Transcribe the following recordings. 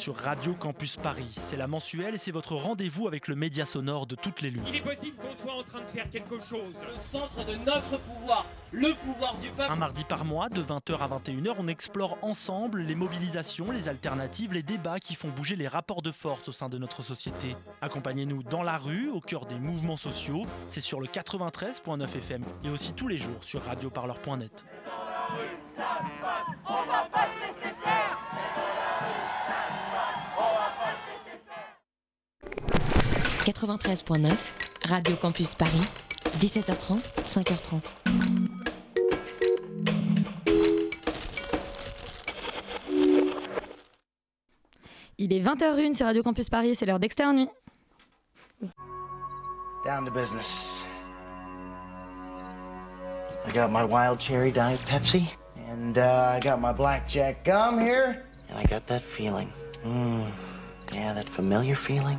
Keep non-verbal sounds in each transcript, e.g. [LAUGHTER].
sur Radio Campus Paris. C'est la mensuelle et c'est votre rendez-vous avec le média sonore de toutes les luttes. Il est possible qu'on soit en train de faire quelque chose. Le centre de notre pouvoir, le pouvoir du peuple. Un mardi par mois, de 20h à 21h, on explore ensemble les mobilisations, les alternatives, les débats qui font bouger les rapports de force au sein de notre société. Accompagnez-nous dans la rue, au cœur des mouvements sociaux. C'est sur le 93.9 FM et aussi tous les jours sur radioparleur.net. On 93.9, Radio Campus Paris, 17h30, 5h30. Il est 20h01 sur Radio Campus Paris, c'est l'heure d'externe nuit. Down to business. I got my wild cherry diet Pepsi, and uh, I got my blackjack gum here, and I got that feeling. Mm, yeah, that familiar feeling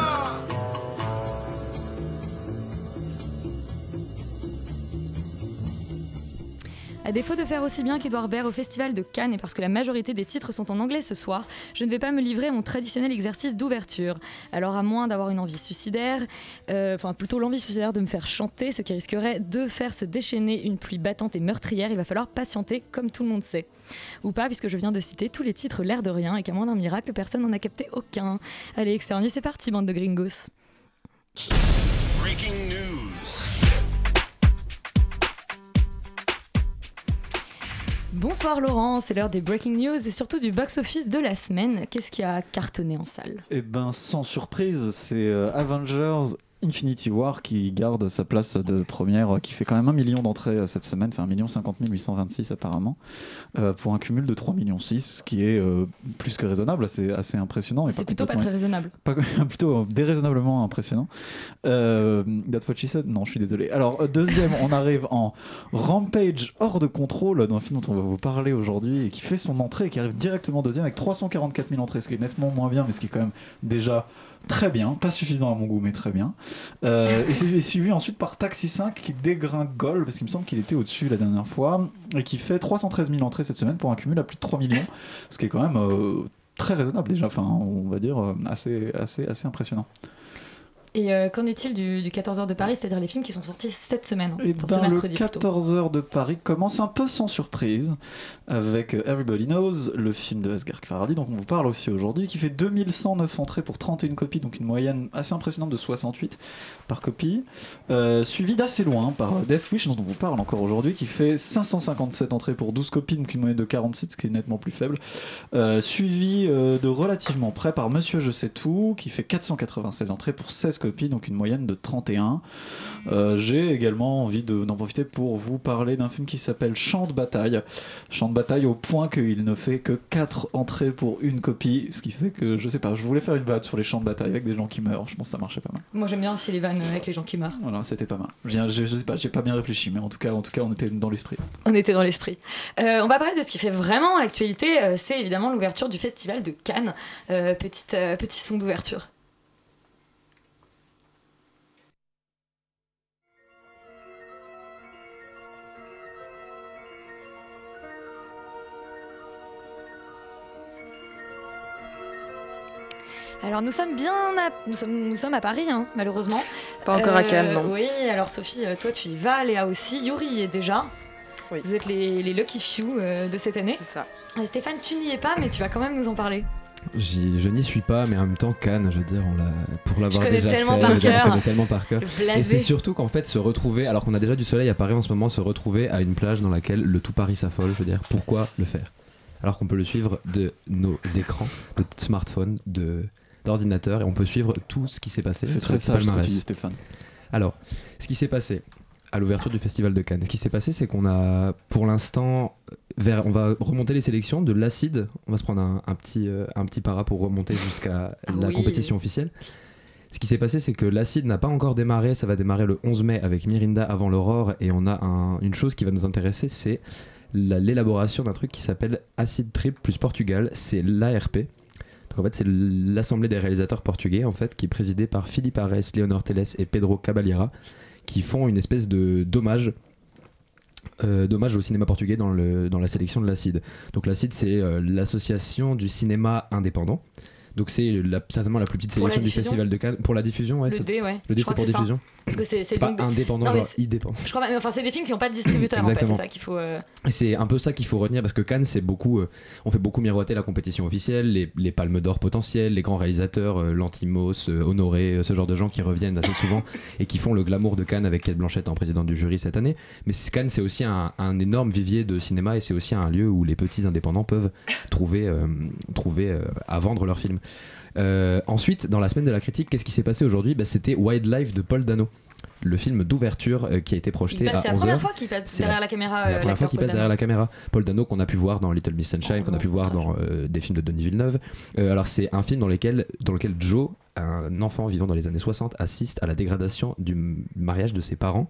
À défaut de faire aussi bien qu'Edouard Baird au Festival de Cannes et parce que la majorité des titres sont en anglais ce soir, je ne vais pas me livrer à mon traditionnel exercice d'ouverture. Alors à moins d'avoir une envie suicidaire, euh, enfin plutôt l'envie suicidaire de me faire chanter, ce qui risquerait de faire se déchaîner une pluie battante et meurtrière, il va falloir patienter comme tout le monde sait. Ou pas, puisque je viens de citer tous les titres l'air de rien et qu'à moins d'un miracle, personne n'en a capté aucun. Allez, externier, c'est parti, bande de gringos. Bonsoir Laurent, c'est l'heure des breaking news et surtout du box-office de la semaine. Qu'est-ce qui a cartonné en salle? Eh ben, sans surprise, c'est euh, Avengers Infinity War qui garde sa place de première, euh, qui fait quand même un million d'entrées euh, cette semaine, enfin 1 million 50 826 apparemment, euh, pour un cumul de 3 millions 6, ce qui est euh, plus que raisonnable, assez, assez impressionnant. C'est plutôt pas très raisonnable. pas- [LAUGHS] plutôt déraisonnablement impressionnant. Euh, that's what she said? Non, je suis désolé. Alors, deuxième, on arrive en Rampage hors de contrôle, dans un film dont on va vous parler aujourd'hui, et qui fait son entrée et qui arrive directement deuxième avec 344 000 entrées, ce qui est nettement moins bien, mais ce qui est quand même déjà très bien, pas suffisant à mon goût, mais très bien. Euh, et c'est suivi ensuite par Taxi 5 qui dégringole, parce qu'il me semble qu'il était au-dessus la dernière fois, et qui fait 313 000 entrées cette semaine pour un cumul à plus de 3 millions, ce qui est quand même euh, très raisonnable déjà, enfin on va dire euh, assez, assez, assez impressionnant. Et euh, qu'en est-il du, du 14h de Paris, c'est-à-dire les films qui sont sortis cette semaine Et enfin, ce ben, le mercredi plutôt. 14h de Paris commence un peu sans surprise avec euh, Everybody Knows, le film de Asghar Farhadi, dont on vous parle aussi aujourd'hui, qui fait 2109 entrées pour 31 copies, donc une moyenne assez impressionnante de 68 par copie, euh, suivi d'assez loin par euh, Death Wish, dont on vous parle encore aujourd'hui, qui fait 557 entrées pour 12 copies, donc une moyenne de 47, ce qui est nettement plus faible, euh, suivi de relativement près par Monsieur Je sais tout, qui fait 496 entrées pour 16 copies, donc une moyenne de 31. Euh, J'ai également envie de- d'en profiter pour vous parler d'un film qui s'appelle Champ de bataille. Champ de bataille au point qu'il ne fait que 4 entrées pour une copie, ce qui fait que, je sais pas, je voulais faire une blague sur les champs de bataille avec des gens qui meurent, je pense que ça marchait pas mal. Moi j'aime bien aussi les vannes avec les gens qui meurent. Voilà, c'était pas mal. Je, je, je sais pas, j'ai pas bien réfléchi, mais en tout cas, en tout cas on était dans l'esprit. On était dans l'esprit. Euh, on va parler de ce qui fait vraiment l'actualité, euh, c'est évidemment l'ouverture du festival de Cannes. Euh, petite, petit son d'ouverture. Alors nous sommes bien à, nous sommes, nous sommes à Paris, hein, malheureusement. Pas encore à Euh, Cannes, non. Oui, alors Sophie, euh, toi tu y vas, Léa aussi, Yuri y est déjà. Vous êtes les, les lucky few euh, de cette année. C'est ça. Stéphane, tu n'y es pas, mais tu vas quand même nous en parler. Je n'y suis pas, mais en même temps, Cannes, je veux dire, on l'a, pour l'avoir connais déjà tellement fait, par cœur. on connaît tellement par cœur. Et c'est surtout qu'en fait, se retrouver, alors qu'on a déjà du soleil à Paris en ce moment, se retrouver à une plage dans laquelle le tout Paris s'affole, je veux dire, pourquoi le faire? Alors qu'on peut le suivre de nos écrans, de smartphones, de d'ordinateurs, et on peut suivre tout ce qui s'est passé. C'est très sage ce que tu dis, Stéphane. Alors, ce qui s'est passé à l'ouverture du festival de Cannes, ce qui s'est passé, c'est qu'on a, pour l'instant, vers, on va remonter les sélections de l'acide. On va se prendre un, un petit, euh, un petit para pour remonter jusqu'à Ah la oui. compétition officielle. Ce qui s'est passé, c'est que l'acide n'a pas encore démarré. Ça va démarrer le 11 mai avec Mirinda avant l'aurore. Et on a un- une chose qui va nous intéresser, c'est la- l'élaboration d'un truc qui s'appelle Acid Trip plus Portugal. C'est l'ARP. En fait, c'est l'Assemblée des réalisateurs portugais, en fait, qui est présidée par Philippe Arès, Léonore Teles et Pedro Caballera, qui font une espèce de dommage. euh, au cinéma portugais dans, la sélection de l'ACID. Donc l'ACID, c'est euh, l'association du cinéma indépendant. Donc c'est la- certainement la plus petite Pour sélection du festival de Cannes. Pour la diffusion, ouais. Le D, ouais. Le D, c'est pour ça. diffusion. Parce que c'est pas des- indépendant, Non, genre indépendant. Je crois mais enfin, c'est des films qui n'ont pas de distributeur en fait, c'est ça qu'il faut. euh, c'est un peu ça qu'il faut retenir parce que Cannes, c'est beaucoup. euh, on fait beaucoup miroiter la compétition officielle, les, les palmes d'or potentielles, les grands réalisateurs, euh, Lantimos, euh, Honoré, ce genre de gens qui reviennent assez souvent [LAUGHS] et qui font le glamour de Cannes avec Kate Blanchett en présidente du jury cette année. Mais Cannes, c'est aussi un, un énorme vivier de cinéma et c'est aussi un lieu où les petits indépendants peuvent trouver, trouver à vendre leurs films. Euh, ensuite, dans la semaine de la critique, qu'est-ce qui s'est passé aujourd'hui Bah, C'était Wildlife de Paul Dano. Le film d'ouverture euh, qui a été projeté passe- à C'est la 11h. première fois qu'il passe derrière la- la caméra. la euh, première fois l'acteur qu'il Paul passe derrière Dano. la caméra. Paul Dano qu'on a pu voir dans Little Miss Sunshine, qu'on a pu voir dans euh, des films de Denis Villeneuve. Euh, alors c'est un film dans lequel, dans lequel Joe, un enfant vivant dans les années 60, assiste à la dégradation du mariage de ses parents.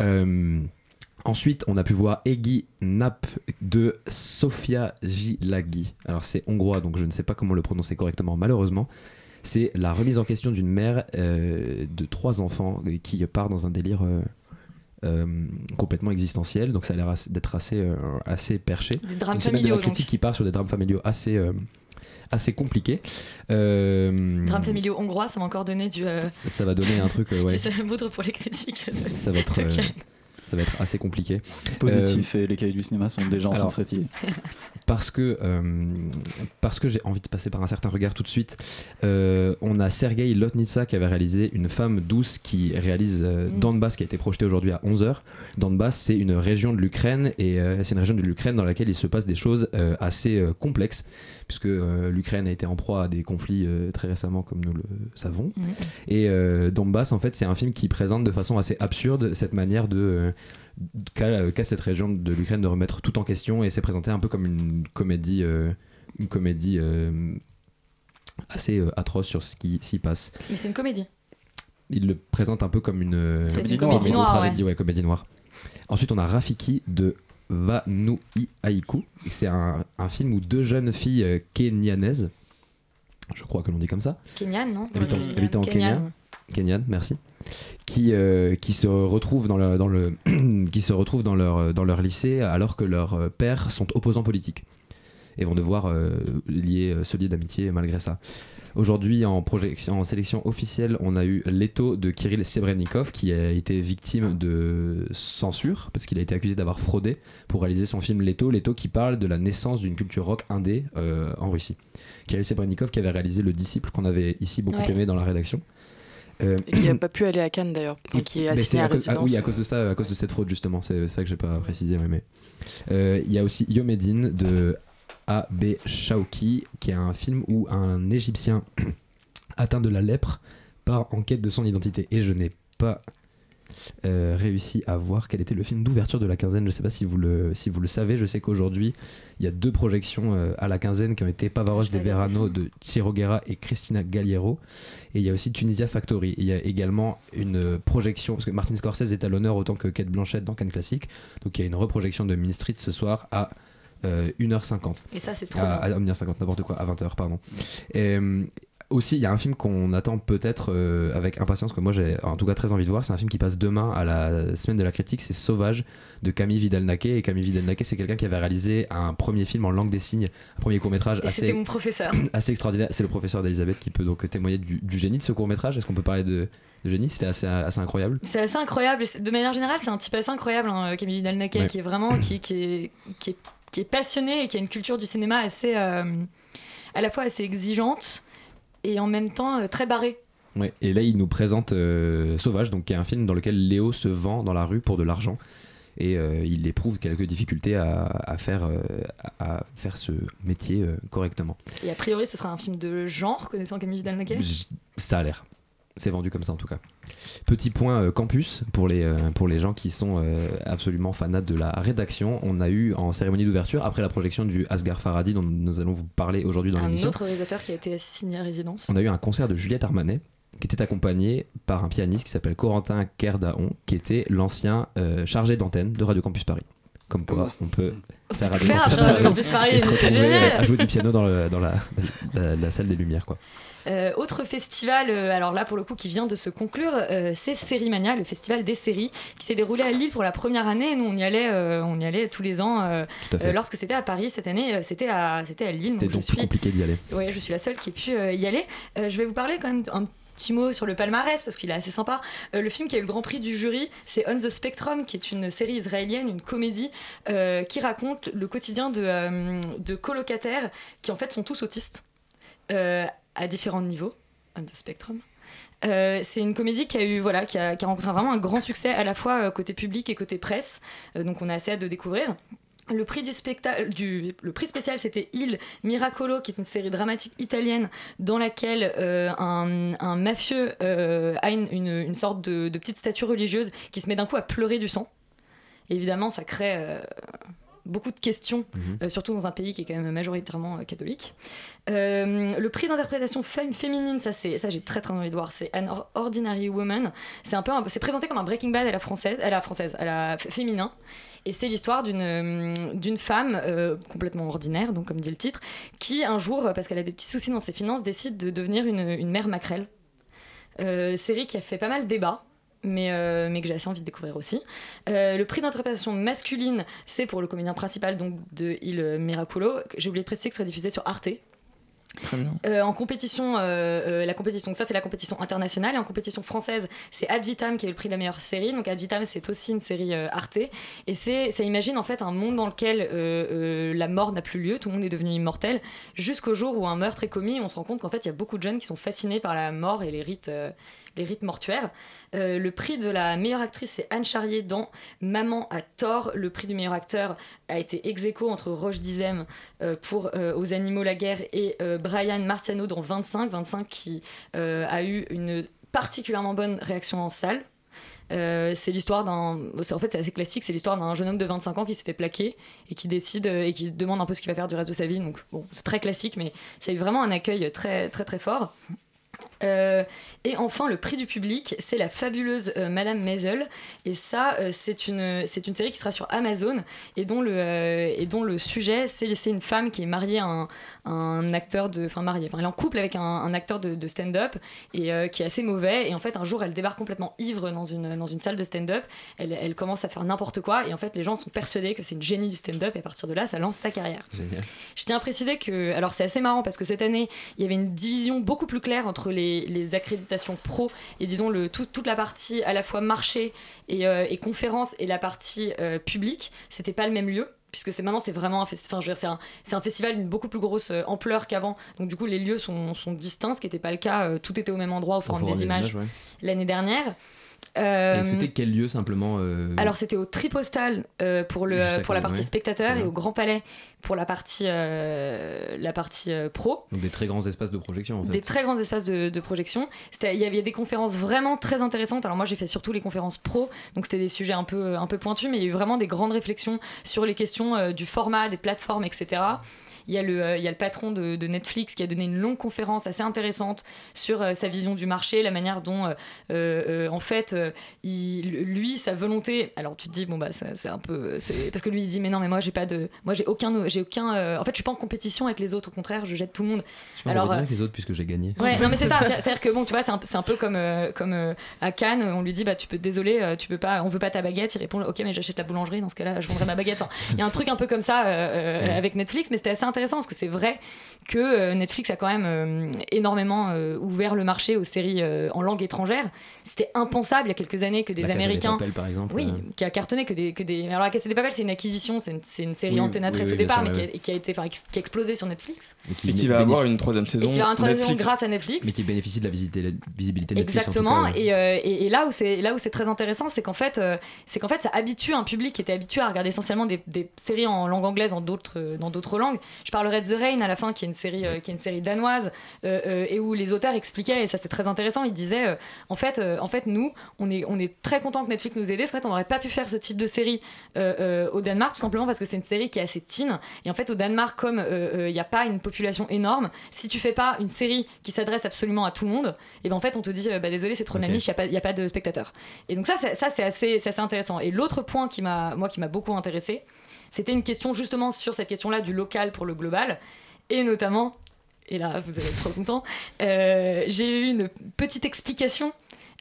Euh, Ensuite, on a pu voir Egi Nap de Sofia Gilagi. Alors, c'est hongrois, donc je ne sais pas comment le prononcer correctement, malheureusement. C'est la remise en question d'une mère euh, de trois enfants euh, qui part dans un délire euh, euh, complètement existentiel. Donc, ça a l'air d'être assez, assez perché. Des drames Une semaine de familiaux, la critique donc. qui part sur des drames familiaux assez, assez compliqués. Euh, Drames familiaux hongrois, ça m'a encore donné du. euh, Ça va donner un truc, euh, ouais. [LAUGHS] moudre pour les critiques. de- Ça va être. Ça va être assez compliqué. Positif Euh, et les cahiers du cinéma sont déjà en train alors, de frétiller. [LAUGHS] parce que, euh, parce que j'ai envie de passer par un certain regard tout de suite. Euh, on a Sergei Lotnitsa qui avait réalisé Une femme douce qui réalise euh, Mm. Donbass qui a été projeté aujourd'hui à 11h. Donbass, c'est une région de l'Ukraine et euh, c'est une région de l'Ukraine dans laquelle il se passe des choses euh, assez euh, complexes puisque euh, l'Ukraine a été en proie à des conflits euh, très récemment comme nous le savons. Mm. Et euh, Donbass, en fait, c'est un film qui présente de façon assez absurde cette manière de euh, qu'a qu'a cette région de l'Ukraine de remettre tout en question et c'est présenté un peu comme une comédie, euh, une comédie euh, assez euh, atroce sur ce qui s'y passe. Mais c'est une comédie. Il le présente un peu comme une, euh, comédie noire, tragédie, ouais. ouais, comédie noire. Ensuite, on a Rafiki de Vanui Aiku. Et C'est un, un film où deux jeunes filles euh, kenyanaises, je crois que l'on dit comme ça, Kenyan, non? habitant, habitant au Kenyan. Kenya, Kenyan, merci, qui, euh, qui se retrouvent dans le, dans le [CLEARS THROAT] qui se retrouvent dans leur dans leur lycée alors que leurs euh, pères sont opposants politiques et vont devoir euh, lier se lier d'amitié malgré ça. Aujourd'hui, en, projection, en sélection officielle, on a eu Leto de Kirill Sebrenikov qui a été victime de censure parce qu'il a été accusé d'avoir fraudé pour réaliser son film Leto. Leto qui parle de la naissance d'une culture rock indé euh, en Russie. Kirill Sebrenikov qui avait réalisé Le Disciple qu'on avait ici beaucoup Ouais. aimé dans la rédaction. Euh, Et qui n'a pas pu aller à Cannes d'ailleurs, enfin, qui est assigné à, à ah résidence. oui, à cause de ça, à cause de cette fraude justement. C'est ça que j'ai pas précisé. mais Euh, il y a aussi Yomedine de A.B. Shauki, qui est un film où un Égyptien [CLEARS THROAT] atteint de la lèpre part en quête de son identité. Et je n'ai pas euh, réussi à voir quel était le film d'ouverture de la quinzaine. Je sais pas si vous le, si vous le savez. Je sais qu'aujourd'hui, il y a deux projections euh, à la quinzaine qui ont été Pavaroche de Verano de Thierry Guerra et Christina Galliero. Et il y a aussi Tunisia Factory. Et il y a également une euh, projection, parce que Martin Scorsese est à l'honneur autant que Kate Blanchett dans Cannes Classique. Donc il y a une reprojection de Mean Street ce soir à euh, 1h50. Et ça, c'est trop À, à 1h50, n'importe quoi, à 20h, pardon. Et, aussi, il y a un film qu'on attend peut-être euh, avec impatience, que moi j'ai en tout cas très envie de voir. C'est un film qui passe demain à la semaine de la critique. C'est Sauvage de Camille Vidal-Naquet. Et Camille Vidal-Naquet, c'est quelqu'un qui avait réalisé un premier film en langue des signes, un premier court-métrage assez, c'était mon professeur. [COUGHS] assez extraordinaire. C'est le professeur d'Elisabeth qui peut donc témoigner du, du génie de ce court-métrage. Est-ce qu'on peut parler de, de génie? C'était assez, assez incroyable. C'est assez incroyable. De manière générale, c'est un type assez incroyable, hein, Camille Vidal-Naquet, Ouais. qui est vraiment qui, qui, est, qui, est, qui est passionné et qui a une culture du cinéma assez, euh, à la fois assez exigeante et en même temps euh, très barrée. Ouais, et là, il nous présente euh, Sauvage, donc qui est un film dans lequel Léo se vend dans la rue pour de l'argent. Et euh, il éprouve quelques difficultés à, à faire, euh, à, faire ce métier correctement. Et a priori, ce sera un film de genre, connaissant Camille Vidal-Naquet? Ça a l'air. C'est vendu comme ça en tout cas. Petit point euh, campus pour les, euh, pour les gens qui sont euh, absolument fanats de la rédaction. On a eu en cérémonie d'ouverture, après la projection du Asghar Farhadi dont nous allons vous parler aujourd'hui dans Un l'émission, autre réalisateur qui a été assigné à résidence. on a eu un concert de Juliette Armanet qui était accompagné par un pianiste qui s'appelle Corentin Kerdaon, qui était l'ancien chargé d'antenne de Radio Campus Paris. Comme quoi, on peut faire Campus Paris, c'est génial. à jouer du piano dans, le- dans la, la- la salle des lumières. Quoi. Euh, autre festival, euh, alors là pour le coup qui vient de se conclure, euh, c'est Sérimania, le festival des séries, qui s'est déroulé à Lille pour la première année. Et nous on y allait, euh, on y allait tous les ans. à lorsque c'était à Paris cette année, c'était à, c'était à Lille. C'était donc donc plus suis, compliqué d'y aller. ouais, je suis la seule qui ait pu y aller. Je vais vous parler quand même un petit mot sur le palmarès parce qu'il est assez sympa. Euh, le film qui a eu le grand prix du jury, c'est On the Spectrum, qui est une série israélienne, une comédie euh, qui raconte le quotidien de, euh, de colocataires qui en fait sont tous autistes à différents niveaux. On the Spectrum. C'est une comédie qui a eu voilà qui a, rencontré vraiment un grand succès à la fois côté public et côté presse donc on a assez hâte de découvrir le prix spécial, c'était Il Miracolo, qui est une série dramatique italienne dans laquelle euh, un, mafieux euh, a une, une- sorte de, petite statue religieuse qui se met d'un coup à pleurer du sang. Évidemment, ça crée euh, beaucoup de questions, Mhm. euh, surtout dans un pays qui est quand même majoritairement euh, catholique. Euh, le prix d'interprétation féminine, ça, c'est, ça j'ai très très envie de voir, c'est An Or- Ordinary Woman. C'est un peu, c'est présenté comme un Breaking Bad à la française, à la française, à la féminin. Et c'est l'histoire d'une d'une femme euh, complètement ordinaire, donc comme dit le titre, qui un jour, parce qu'elle a des petits soucis dans ses finances, décide de devenir une, une mère maquerelle. Euh, série qui a fait pas mal débat. Mais, euh, mais que j'ai assez envie de découvrir aussi. Euh, le prix d'interprétation masculine, c'est pour le comédien principal donc de Il Miraculo. J'ai oublié de préciser que ce serait diffusé sur Arte. Très bien. Euh, en compétition, la compétition, ça c'est la compétition internationale, et en compétition française, c'est Ad Vitam qui a eu le prix de la meilleure série. Donc Ad Vitam, c'est aussi une série Arte, et c'est, ça imagine en fait un monde dans lequel la mort n'a plus lieu, tout le monde est devenu immortel, jusqu'au jour où un meurtre est commis, on se rend compte qu'en fait il y a beaucoup de jeunes qui sont fascinés par la mort et les rites. Les rites mortuaires. Euh, le prix de la meilleure actrice, c'est Anne Charrier dans Maman a tort. Le prix du meilleur acteur a été ex aequo entre Roche Dizem euh, pour euh, Aux animaux la guerre et Brian Marciano dans 25. 25 qui a eu une particulièrement bonne réaction en salle. C'est l'histoire d'un. En fait, c'est assez classique. C'est l'histoire d'un jeune homme de 25 ans qui se fait plaquer et qui décide et qui demande un peu ce qu'il va faire du reste de sa vie. Donc, bon, c'est très classique, mais ça a eu vraiment un accueil très, très, très fort. Euh, et enfin, le prix du public, c'est la fabuleuse euh, Madame Maisel. Et ça, euh, c'est une, c'est une série qui sera sur Amazon et dont le, et dont le sujet, c'est c'est une femme qui est mariée à un, un acteur de. Enfin, mariée. Enfin, elle est en couple avec un, un acteur de, de stand-up et qui est assez mauvais. Et en fait, un jour, elle débarque complètement ivre dans une, dans une salle de stand-up. Elle, elle commence à faire n'importe quoi. Et en fait, les gens sont persuadés que c'est une génie du stand-up. Et à partir de là, ça lance sa carrière. Génial. Je tiens à préciser que, alors c'est assez marrant parce que cette année, il y avait une division beaucoup plus claire entre les, les accréditations pro et disons le, tout- toute la partie à la fois marché et, euh, et conférence et la partie euh, publique. C'était pas le même lieu. Puisque c'est maintenant c'est vraiment un, enfin, je veux dire, c'est un, c'est un festival d'une beaucoup plus grosse euh, ampleur qu'avant. Donc du coup les lieux sont, sont distincts, ce qui n'était pas le cas. euh, tout était au même endroit au Forum, Forum des, des images, Images, ouais. l'année dernière. Euh, Et c'était quel lieu simplement euh, alors c'était au Tripostal euh, pour, le, pour la partie ouais. spectateur et au Grand Palais pour la partie, euh, la partie euh, pro. donc des très grands espaces de projection en fait. Des très grands espaces de, de projection. Il y avait des conférences vraiment très intéressantes. Alors moi j'ai fait surtout les conférences pro, donc c'était des sujets un peu, un peu pointus, mais il y a eu vraiment des grandes réflexions sur les questions euh, du format, des plateformes, etc. Il y, a le, euh, il y a le patron de, de Netflix qui a donné une longue conférence assez intéressante sur euh, sa vision du marché, la manière dont, euh, en fait, il, lui, sa volonté. Alors tu te dis, bon, bah, c'est un peu. Parce que lui, il dit, mais non, mais moi, j'ai pas de. Moi, j'ai aucun. J'ai aucun En fait, je suis pas en compétition avec les autres, au contraire, je jette tout le monde. Je Alors, avec les autres puisque j'ai gagné. Ouais, non mais c'est ça. C'est- [LAUGHS] C'est-à-dire que bon, tu vois, c'est un, c'est un peu comme comme à Cannes, on lui dit bah tu peux désolé, tu peux pas, on veut pas ta baguette. Il répond ok mais j'achète la boulangerie. Dans ce cas-là, je vendrai ma baguette. Il y a un [LAUGHS] truc un peu comme ça euh, Ouais. avec Netflix, mais c'était assez intéressant parce que c'est vrai que euh, Netflix a quand même euh, énormément euh, ouvert le marché aux séries euh, en langue étrangère. C'était impensable il y a quelques années que des La Américains, Papel, par exemple, oui, euh. qui a cartonné que des que des. Alors la Casa de Papel, c'est une acquisition, c'est une, c'est une série Oui, Antena oui, 13 oui, au départ, sûr, mais ouais. qui a, qui a été, enfin, qui a explosé sur Netflix. Et Et qui va avoir une troisième saison. Et qui va avoir une troisième saison Netflix. grâce à Netflix. Mais qui bénéficie de la visibilité, visibilité Netflix. en tout Exactement. cas, ouais. et, euh, et, et là où c'est là où c'est très intéressant, c'est qu'en fait, euh, c'est qu'en fait, ça habitue un public qui était habitué à regarder essentiellement des, des séries en langue anglaise dans d'autres dans d'autres langues. Je parlerai de The Rain à la fin, qui est une série, euh, qui est une série danoise, euh, euh, et où les auteurs expliquaient, et ça c'est très intéressant, ils disaient, en, fait, en fait, nous, on est, on est très content que Netflix nous aide, parce qu'en fait, on n'aurait pas pu faire ce type de série au Danemark, tout simplement parce que c'est une série qui est assez teen, et en fait, au Danemark, comme il n'y a pas une population énorme, si tu fais pas une série qui s'adresse absolument à tout le monde, et ben en fait, on te dit, bah désolé, c'est trop de la niche, il n'y a, pas- y a pas de spectateurs. Et donc ça, c'est- ça c'est assez, assez intéressant. Et l'autre point qui m'a, moi, qui m'a beaucoup intéressé, c'était une question justement sur cette question-là du local pour le global, et notamment, et là vous allez être trop content, euh, j'ai eu une petite explication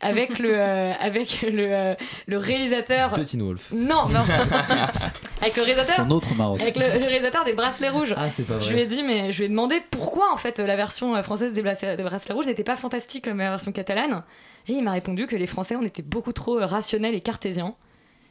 avec le, [LAUGHS] euh, avec le, euh, le réalisateur. De Teen Wolf. Non, non. [LAUGHS] avec le réalisateur. Son autre marotte. Avec le, le réalisateur des bracelets rouges. Ah, c'est pas Je vrai. lui ai dit, mais je lui ai demandé pourquoi en fait la version française des bracelets, des bracelets rouges n'était pas fantastique comme la version catalane. Et il m'a répondu que les Français on était beaucoup trop rationnels et cartésiens.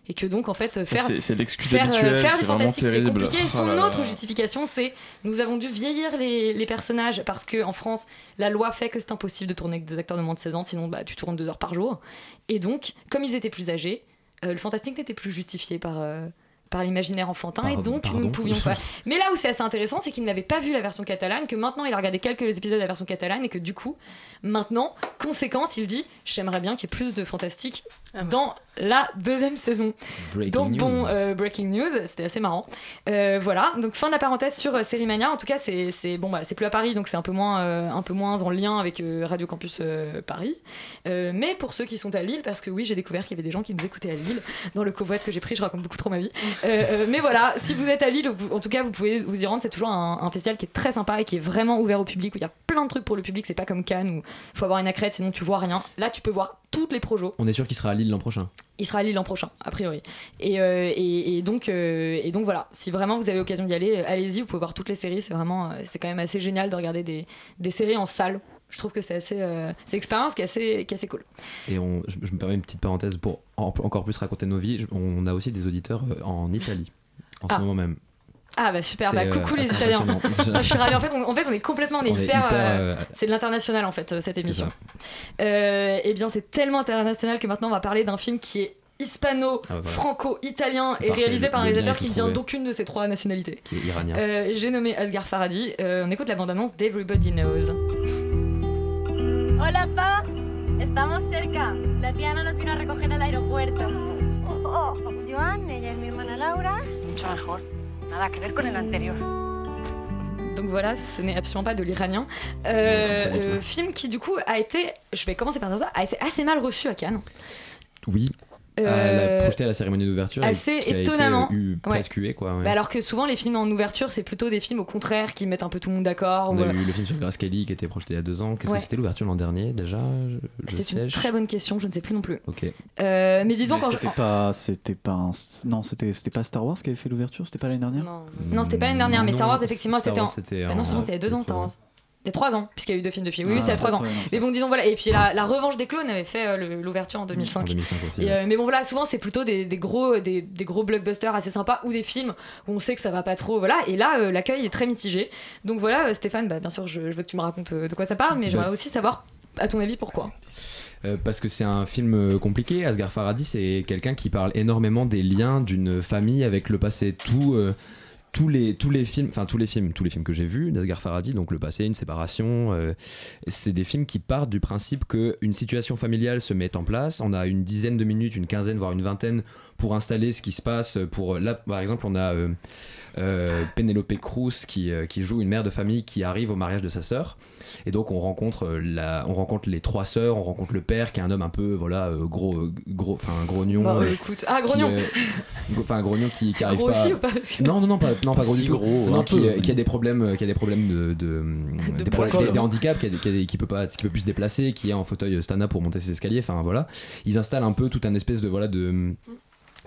Et que donc en fait faire, c'est- c'est l'excuse faire, euh, habituelle, faire c'est du fantastique c'était compliqué. Et Oh son autre justification c'est nous avons dû vieillir les, les personnages parce que en France la loi fait que c'est impossible de tourner avec des acteurs de moins de 16 ans sinon bah, tu tournes deux heures par jour. Et donc comme ils étaient plus âgés, euh, le fantastique n'était plus justifié par, euh, par l'imaginaire enfantin et Pardon, donc nous ne pouvions pas. [LAUGHS] Mais là où c'est assez intéressant, c'est qu'il n'avait pas vu la version catalane, que maintenant il a regardé quelques épisodes de la version catalane et que du coup, maintenant, conséquence, il dit j'aimerais bien qu'il y ait plus de fantastique dans la deuxième saison. Breaking donc bon, euh, breaking news, c'était assez marrant. Euh, voilà, donc fin de la parenthèse sur euh, Série Mania. En tout cas, c'est bon, bah, c'est plus à Paris, donc c'est un peu moins, euh, un peu moins en lien avec Radio Campus Paris. Mais pour ceux qui sont à Lille, parce que oui, j'ai découvert qu'il y avait des gens qui nous écoutaient à Lille dans le covoit que j'ai pris. Je raconte beaucoup trop ma vie. Mais voilà, si vous êtes à Lille, en tout cas, vous pouvez vous y rendre. C'est toujours un, un festival qui est très sympa et qui est vraiment ouvert au public où il y a plein de trucs pour le public. C'est pas comme Cannes où il faut avoir une accrète sinon tu vois rien. Là, tu peux voir toutes les projos. On est sûr qu'il sera à Lille l'an prochain. Il sera à Lille l'an prochain, a priori. Et, euh, et, et donc, euh, et donc voilà, si vraiment vous avez l'occasion d'y aller, euh, allez-y, vous pouvez voir toutes les séries. C'est vraiment, c'est quand même assez génial de regarder des, des séries en salle. Je trouve que c'est assez, euh, c'est une expérience qui est assez, qui est assez cool. Et on, je, je me permets une petite parenthèse pour en- encore plus raconter nos vies. On a aussi des auditeurs en Italie en ce Ah. moment même. Ah bah super, bah euh, coucou les Italiens. [LAUGHS] je suis ravie. En fait, on, en fait, on est complètement, on est, On hyper. hyper, euh, euh, c'est de l'international en fait cette émission. Euh, eh bien, c'est tellement international que maintenant on va parler d'un film qui est hispano, Ah, voilà. et réalisé par un réalisateur qui tout vient d'aucune de ces trois nationalités. Qui est iranien. Euh, J'ai nommé Asghar Farhadi. Euh, on écoute la bande-annonce d'Everybody Knows. Hola, pa. Estamos cerca. La tía Ana nos vino a recoger al aeropuerto. Oh, Joan, ella es mi hermana Laura. Mucho mejor. Nada que ver con el anterior. Donc voilà, ce n'est absolument pas de l'iranien. Euh, euh, film qui du coup a été, je vais commencer par dire ça, a été assez mal reçu à Cannes. Oui. Euh, l'a projeté à la cérémonie d'ouverture. et assez qui a été, étonnamment. euh, eu Ouais. presque hué, quoi. ouais. Bah alors que souvent les films en ouverture c'est plutôt des films au contraire qui mettent un peu tout le monde d'accord. On ou, a eu le film sur Grace Kelly qui était projeté il y a deux ans. Qu'est-ce Ouais. que c'était l'ouverture l'an dernier déjà C'est une très bonne question, je ne sais plus non plus. Ok. Euh, mais disons Mais quand c'était pas, c'était pas un, non, c'était, c'était pas Star Wars qui avait fait l'ouverture, c'était pas l'année dernière? Non, non c'était pas l'année dernière, mais Non, Star Wars effectivement c'était en. Bah non, en- sinon c'était il y a deux ans Star Wars. A trois ans, puisqu'il y a eu deux films depuis. Oui, oui, Ah, c'est a trois ans. ouais, non, Mais bon, disons voilà. Et puis la, la revanche des clones avait fait euh, l'ouverture en 2005. En 2005 aussi. Et, ouais. euh, mais bon voilà, souvent c'est plutôt des, des gros des, des gros blockbusters assez sympas ou des films où on sait que ça va pas trop. Voilà. Et là, euh, l'accueil est très mitigé. Donc voilà, Stéphane, bah, bien sûr, je, je veux que tu me racontes de quoi ça parle, mais j'aimerais aussi savoir, à ton avis, pourquoi. Parce que c'est un film compliqué. Asghar Farhadi, c'est quelqu'un qui parle énormément des liens d'une famille avec le passé. Tout, tous les tous les films, enfin tous les films, tous les films que j'ai vus d'Asghar Farhadi, donc le passé, une séparation, euh, c'est des films qui partent du principe que une situation familiale se met en place. On a une dizaine de minutes, une quinzaine, voire une vingtaine pour installer ce qui se passe. Pour là, par exemple, on a euh, euh, Penelope Cruz qui, euh, qui joue une mère de famille qui arrive au mariage de sa sœur. Et donc on rencontre, euh, la, on rencontre les trois sœurs, on rencontre le père qui est un homme un peu voilà euh, gros, euh, gros, enfin un grognon. Bah, euh, écoute. Ah, grognon. euh, Enfin un grognon qui, qui arrive Gros pas. aussi ou pas que- Non non non pas non pas gros Si du tout. gros, non, un qui, peu, euh, mais- qui a des problèmes, qui a des problèmes de, de, [LAUGHS] des, poids, problèmes- quoi. des- des handicaps, qui, a des- qui, a des- qui peut pas, qui peut plus se déplacer, qui est en fauteuil stand-up pour monter ses escaliers. Enfin voilà, ils installent un peu tout un espèce de voilà de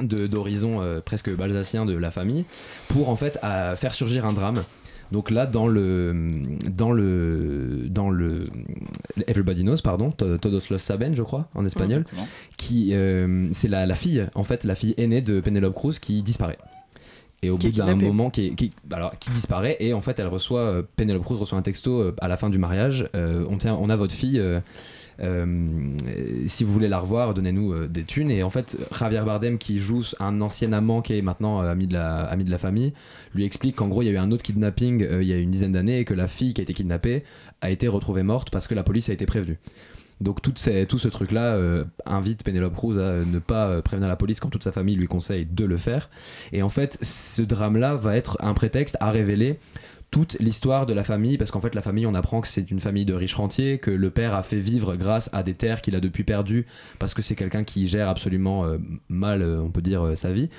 de- d'horizon euh, presque balsacien de la famille pour en fait à faire surgir un drame. Donc là dans le dans le dans le Everybody Knows pardon To- Todos los saben je crois en espagnol qui euh, c'est la, la fille en fait la fille aînée de Penelope Cruz qui disparaît. Et au bout d'un moment, qui, est- qui, alors, qui disparaît, et en fait, elle reçoit, euh, Penelope Cruz reçoit un texto euh, à la fin du mariage. euh, on, tient, on a votre fille, euh, si vous voulez la revoir, donnez-nous euh, des thunes. Et en fait, Javier Bardem, qui joue un ancien amant qui est maintenant euh, ami, de la, ami de la famille, lui explique qu'en gros, il y a eu un autre kidnapping il y a une dizaine d'années et que la fille qui a été kidnappée a été retrouvée morte parce que la police a été prévenue. Donc tout, ce truc-là euh, invite Penelope Cruz à ne pas euh, prévenir la police quand toute sa famille lui conseille de le faire. Et en fait, ce drame-là va être un prétexte à révéler toute l'histoire de la famille, parce qu'en fait la famille, on apprend que c'est une famille de riches rentiers, que le père a fait vivre grâce à des terres qu'il a depuis perdues, parce que c'est quelqu'un qui gère absolument euh, mal, on peut dire, sa vie.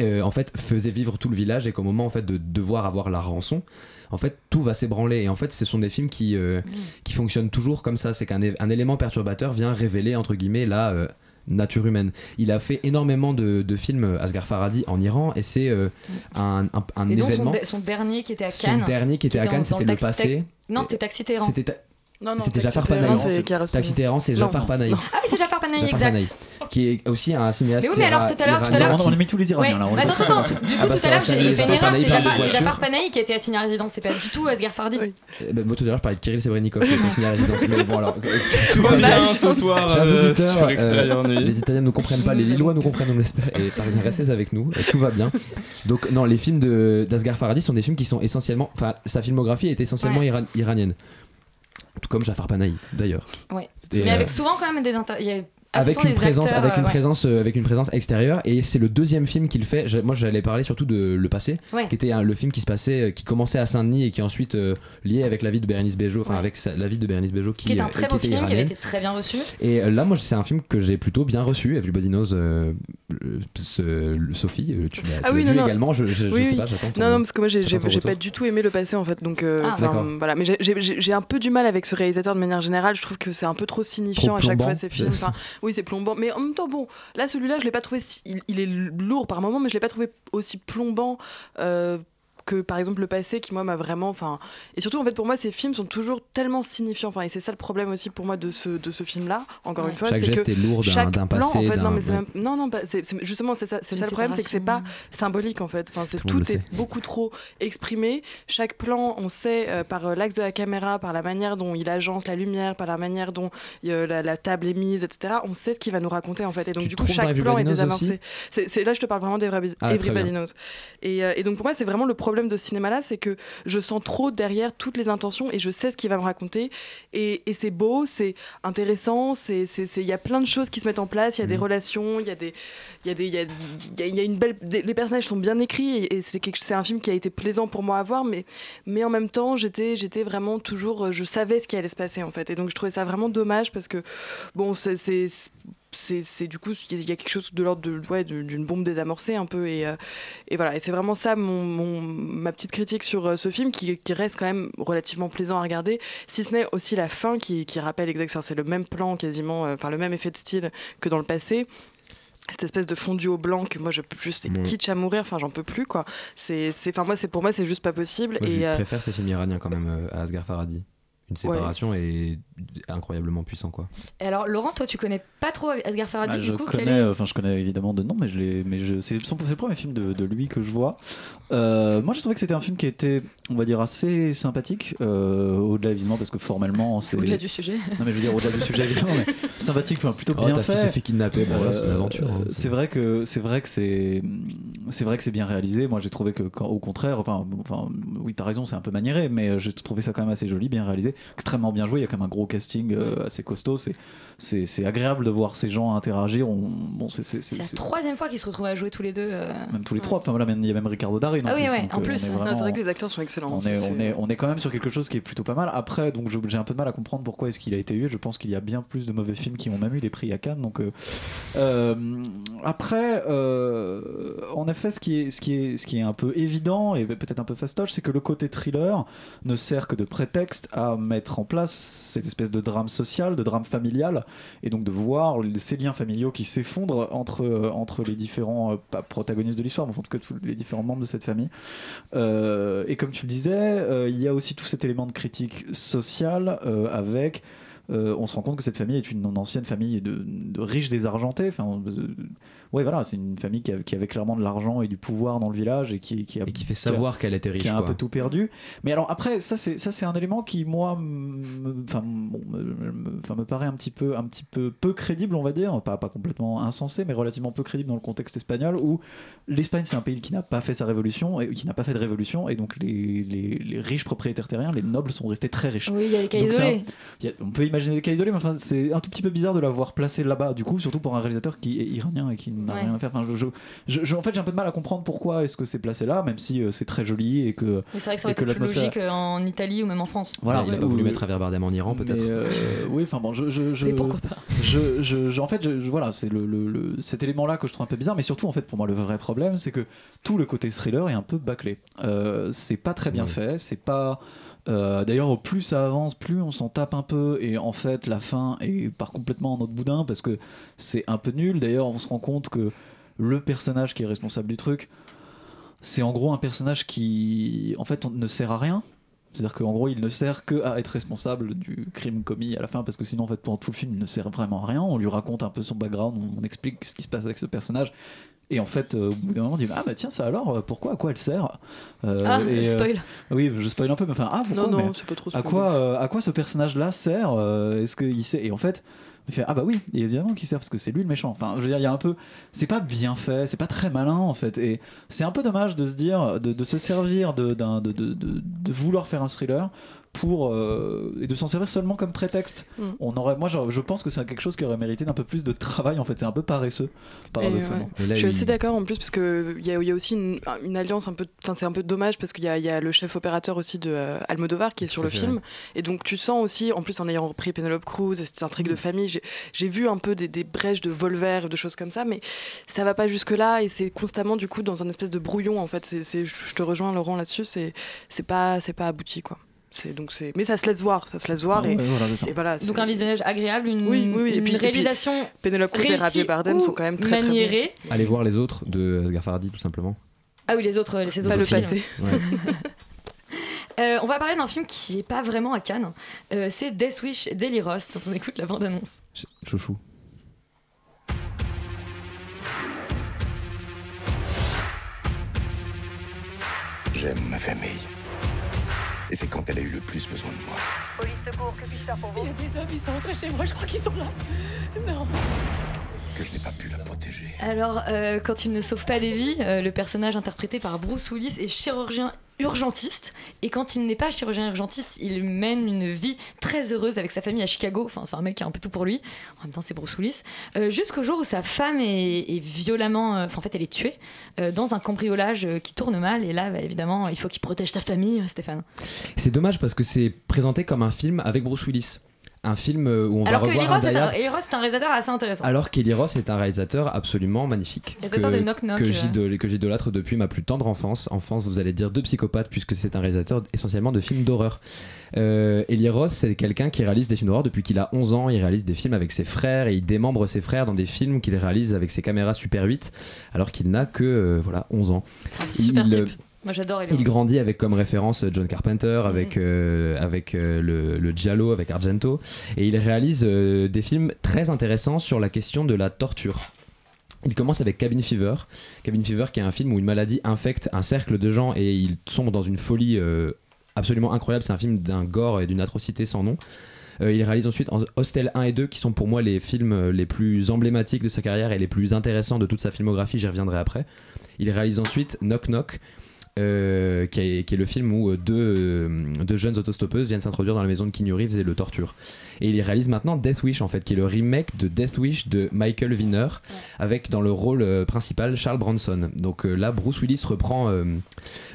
Euh, en fait, faisait vivre tout le village et qu'au moment en fait de devoir avoir la rançon, en fait tout va s'ébranler. Et en fait, ce sont des films qui euh, qui fonctionnent toujours comme ça. C'est qu'un un élément perturbateur vient révéler entre guillemets la euh, nature humaine. Il a fait énormément de, de films Asghar Farhadi en Iran et c'est euh, un, un, un Et donc son, événement. de- son dernier qui était à Son Cannes. dernier qui était à Cannes, c'était le passé. Non, c'était Taxi Téhéran. C'était ta- Non, non, C'était Jafar Panahi. Taxi Téhéran, c'est. Jafar Panahi. Ah oui, c'est Jafar Panahi, exact. Qui est aussi un cinéaste. Mais oui, mais alors tout à l'heure, tout à l'heure. On a mis tous les Iraniens là. Attends, a- attends, du coup, Ah, parce tout à l'heure, j'ai fait une Jafar erreur, c'est Jafar, Panahi qui a été assigné à résidence, c'est pas du tout Asghar Fardi. Eh ben, moi tout à l'heure je parlais de Kirill Sebrenikov qui est assigné à résidence. Mais bon alors. Tout va bien ce soir Chers euh, auditeurs, sur Extérieur euh, Nuit. les Italiens ne comprennent pas, les Lillois nous comprennent, on l'espère. Et par exemple, restez avec nous, tout va bien. Donc, non, les films de- d'Asghar Farhadi sont des films qui sont essentiellement. Enfin, sa filmographie est essentiellement iranienne. Tout comme Jafar Panahi, d'ailleurs. Et, Mais euh, avec souvent quand même des il y a assez avec souvent une présence acteurs, avec une euh, ouais. présence euh, avec une présence extérieure et c'est le deuxième film qu'il fait moi j'allais parler surtout de le passé Ouais. qui était le film qui se passait euh, qui commençait à Saint-Denis et qui ensuite euh, lié avec la vie de Bérénice Bejo enfin Ouais. avec sa- la vie de Bérénice Bejo qui, Qui est un très beau film, qui avait été très bien reçu. Et là, moi, c'est un film que j'ai plutôt bien reçu. Everybody Knows euh, le- ce- le- Sophie, tu l'as Ah oui, vu non, également. Je, je, je Oui, sais oui. pas, j'attends. Non, non, parce que moi j'ai pas du tout aimé le passé en fait. Donc euh, Ah. voilà. Mais j'ai- un peu du mal avec ce réalisateur de manière générale. Je trouve que c'est un peu trop signifiant à chaque fois ces films. [LAUGHS] Oui, c'est plombant. Mais en même temps, bon, là celui-là, je l'ai pas trouvé. si- il, il est lourd par moment, mais je l'ai pas trouvé aussi plombant. euh, que par exemple le passé qui moi m'a vraiment enfin et surtout en fait pour moi ces films sont toujours tellement signifiants enfin et c'est ça le problème aussi pour moi de ce de ce film là encore Ouais. une fois Chaque c'est geste que est lourd chaque d'un plan passé, en fait non mais c'est ouais. même non non pas- c'est c'est- justement c'est ça c'est ça le problème c'est que c'est pas symbolique en fait. Enfin, c'est Tout est sait. beaucoup trop exprimé. Chaque plan, on sait euh, par euh, l'axe de la caméra, par la manière dont il agence la lumière, par la manière dont euh, la, la table est mise, etc. On sait ce qu'il va nous raconter en fait. Et donc Tu du coup, chaque plan est désamorcé. C'est c'est- là, je te parle vraiment d'Everybody Ah. Knows. Et, euh, et donc pour moi, c'est vraiment le problème de ce cinéma-là, c'est que je sens trop derrière toutes les intentions et je sais ce qu'il va me raconter. Et, et c'est beau, c'est intéressant, c'est il y a plein de choses qui se mettent en place, il y a des Mhm. relations, il y a des il y a des il y a, y une belle des- les personnages sont bien écrits et, et c'est quelque c'est un film qui a été plaisant pour moi à voir mais mais en même temps j'étais j'étais vraiment toujours je savais ce qui allait se passer en fait et donc je trouvais ça vraiment dommage parce que bon c'est c'est du coup il y a- quelque chose de l'ordre de ouais, d'une bombe désamorcée un peu et, euh, et voilà et c'est vraiment ça mon, mon- ma petite critique sur euh, ce film qui, qui reste quand même relativement plaisant à regarder si ce n'est aussi la fin qui, qui rappelle exactement c'est le même plan quasiment euh, enfin le même effet de style que dans le passé cette espèce de fondu au blanc que moi je juste c'est Mm. kitsch à mourir enfin j'en peux plus quoi c'est c'est enfin moi c'est pour moi c'est juste pas possible Moi, je et euh, préfère ces films iraniens quand même à Asghar Farhadi. Une séparation est incroyablement puissant quoi. Et alors, Laurent, toi, tu connais pas trop Asghar Farhadi, Ah, du je coup, connais, est- euh, enfin je connais évidemment de nom, mais je mais je, c'est, le premier film de, de lui que je vois. Euh, moi, j'ai trouvé que c'était un film qui était, on va dire, assez sympathique, euh, au-delà évidemment parce que formellement c'est. Au-delà du sujet. Non mais je veux dire au-delà du sujet [LAUGHS] évidemment, mais sympathique, enfin, plutôt Oh, bien ta fille fait. se fait kidnapper, bon, voilà, c'est une aventure, hein. c'est vrai que c'est vrai que c'est c'est vrai que c'est bien réalisé. Moi, j'ai trouvé que quand- au contraire, enfin, enfin, oui, t'as raison, c'est un peu maniéré, mais euh, j'ai trouvé ça quand même assez joli, bien réalisé, extrêmement bien joué. Il y a quand même un gros casting euh, assez costaud. C'est c'est c'est agréable de voir ces gens interagir. On, bon, c'est la troisième fois qu'ils se retrouvent à jouer tous les deux. euh, même tous les trois. Enfin voilà, même- il y a même Ricardo Darin. Ah oui, ouais, en euh, plus. vraiment- c'est vrai que les acteurs sont excellents on est, on, est, on est quand même sur quelque chose qui est plutôt pas mal. Après, donc j'ai un peu de mal à comprendre pourquoi est-ce qu'il a été eu. Je pense qu'il y a bien plus de mauvais films qui ont même eu des prix à Cannes. Donc, euh, euh, après, euh, en effet, ce qui, est, ce, qui est, ce qui est un peu évident et peut-être un peu fastoche, c'est que le côté thriller ne sert que de prétexte à mettre en place cette espèce de drame social, de drame familial, et donc de voir ces liens familiaux qui s'effondrent entre, euh, entre les différents euh, protagonistes de l'histoire, mais en tout cas tous les différents membres de cette famille. Euh, et comme tu le disais, il y a aussi tout cet élément de critique sociale avec on se rend compte que cette famille est une ancienne famille de, de riches désargentés. Enfin, ouais, voilà, c'est une famille qui, a- qui avait clairement de l'argent et du pouvoir dans le village et qui, qui, a, Et qui fait savoir qu'elle était riche. qui a un quoi. peu tout perdu. Mais alors après, ça c'est ça c'est un élément qui moi, me- enfin, bon, me, paraît un petit peu un petit peu peu crédible, on va dire, pas pas complètement insensé, mais relativement peu crédible dans le contexte espagnol où l'Espagne c'est un pays qui n'a pas fait sa révolution et qui n'a pas fait de révolution et donc les, les, les riches propriétaires terriens, les nobles sont restés très riches. Oui, il y a les cas Donc, isolés. un- il y a- on peut imaginer des cas isolés, mais enfin, c'est un tout petit peu bizarre de l'avoir placé là-bas, du coup, surtout pour un réalisateur qui est iranien et qui n'a Ouais. rien à faire. Enfin, je, je- je- je- en fait, j'ai un peu de mal à comprendre pourquoi est-ce que c'est placé là, même si euh, c'est très joli et que. Mais c'est vrai que ça aurait été plus logique euh, en Italie ou même en France. Voilà, il a mais- pas voulu ou- mettre Javier Bardem en Iran, peut-être. euh, oui, enfin bon, je, je, je, Mais pourquoi pas je, je- je- en fait, je, je- voilà, c'est le, le- le- cet élément-là que je trouve un peu bizarre, mais surtout, en fait, pour moi, le vrai problème, c'est que tout le côté thriller est un peu bâclé. Euh, c'est pas très bien Oui. fait, c'est pas. Euh, D'ailleurs, plus ça avance, plus on s'en tape un peu, et en fait, la fin est part complètement en autre boudin parce que c'est un peu nul. D'ailleurs, on se rend compte que le personnage qui est responsable du truc, c'est en gros un personnage qui, en fait, ne sert à rien. C'est-à-dire qu'en gros, il ne sert que à être responsable du crime commis à la fin, parce que sinon, en fait, pendant tout le film, il ne sert vraiment à rien. On lui raconte un peu son background, on explique ce qui se passe avec ce personnage. Et en fait, euh, au bout d'un moment, on dit Ah bah tiens, ça alors, euh, pourquoi À quoi elle sert Euh, Ah, et, euh, spoil. oui, je spoil un peu, mais enfin, ah, pourquoi Non, non, c'est pas trop à spoilé. quoi, euh, à quoi ce personnage-là sert euh, Est-ce qu'il sait Et en fait, il fait Ah bah oui, évidemment qu'il sert parce que c'est lui le méchant. Enfin, je veux dire, il y a un peu. C'est pas bien fait, c'est pas très malin en fait. Et c'est un peu dommage de se dire, de, de se servir de, d'un- de, de, de- de vouloir faire un thriller pour euh, et de s'en servir seulement comme prétexte. Mm. On aurait, moi, je, je pense que c'est quelque chose qui aurait mérité d'un peu plus de travail. En fait, c'est un peu paresseux, paradoxalement. Et ouais. Je suis assez d'accord en plus parce que il y, a- il y a aussi une, une alliance un peu, enfin c'est un peu dommage parce qu'il y, a- il y a le chef opérateur aussi de euh, Almodovar qui est sur le fait, film ouais. et donc tu sens aussi en plus en ayant repris Penelope Cruz et cette intrigue de famille j'ai- vu un peu des, des brèches de Volver et de choses comme ça mais ça va pas jusque là et c'est constamment du coup dans un espèce de brouillon en fait c'est je te rejoins Laurent là-dessus c'est c'est pas c'est pas abouti quoi donc c'est mais ça se laisse voir ça se laisse voir Ah et ouais, voilà, Donc un visionnage agréable, une, Oui, oui, oui, et une puis- et puis réalisation Penelope Cruz et Javier Bardem sont quand même très, très bons. maniérée. Allez voir les autres de Asghar Farhadi, tout simplement. Ah oui, les autres, ces Pas autres le films. [LAUGHS] passé. Euh, on va parler d'un film qui est pas vraiment à Cannes. Euh, c'est Death Wish d'Eli Ross, dont on écoute la bande-annonce. Ch- Chouchou. J'aime ma famille. Et c'est quand elle a eu le plus besoin de moi. Police secours, que puis-je faire pour vous? Il y a des hommes, ils sont rentrés chez moi, je crois qu'ils sont là. Non. Que je n'ai pas pu la protéger. Alors, euh, quand il ne sauve pas des vies, euh, le personnage interprété par Bruce Willis est chirurgien urgentiste. Et quand il n'est pas chirurgien urgentiste, il mène une vie très heureuse avec sa famille à Chicago. Enfin, c'est un mec qui a un peu tout pour lui. En même temps, c'est Bruce Willis. Euh, Jusqu'au jour où sa femme est, violemment. euh, en fait, elle est tuée euh, dans un cambriolage qui tourne mal. Et là, bah, évidemment, il faut qu'il protège sa famille, Stéphane. C'est dommage parce que c'est présenté comme un film avec Bruce Willis. Un film euh, où on Alors va que Eli revoir. Eli un réalisateur assez intéressant. Alors qu'Eli Ross est un réalisateur absolument magnifique. Réalisateur de Knock Knock, Que euh. que j'idolâtre depuis ma plus tendre enfance. Enfance, vous allez dire de psychopathe, puisque c'est un réalisateur essentiellement de films d'horreur. Euh, Eli Ross, c'est quelqu'un qui réalise des films d'horreur depuis qu'il a 11 ans. Il réalise des films avec ses frères et il démembre ses frères dans des films qu'il réalise avec ses caméras Super 8, alors qu'il n'a que euh, voilà, 11 ans. C'est un super Il, type. Euh, Moi, j'adore Eli il grandit avec comme référence John Carpenter, avec, euh, avec euh, le, le Giallo, avec Argento, et il réalise euh, des films très intéressants sur la question de la torture. Il commence avec Cabin Fever. Cabin Fever qui est un film où une maladie infecte un cercle de gens et ils tombent dans une folie euh, absolument incroyable. C'est un film d'un gore et d'une atrocité sans nom. Euh, il réalise ensuite en- Hostel 1 et 2 qui sont pour moi les films euh, les plus emblématiques de sa carrière et les plus intéressants de toute sa filmographie, j'y reviendrai après. Il réalise ensuite Knock Knock euh, qui, est, qui est le film où euh, deux, euh, deux jeunes autostoppeuses viennent s'introduire dans la maison de Keanu Reeves et le torturent. Et il réalise maintenant Death Wish en fait, qui est le remake de Death Wish de Michael Wiener, avec dans le rôle euh, principal Charles Bronson. Donc là, Bruce Willis reprend,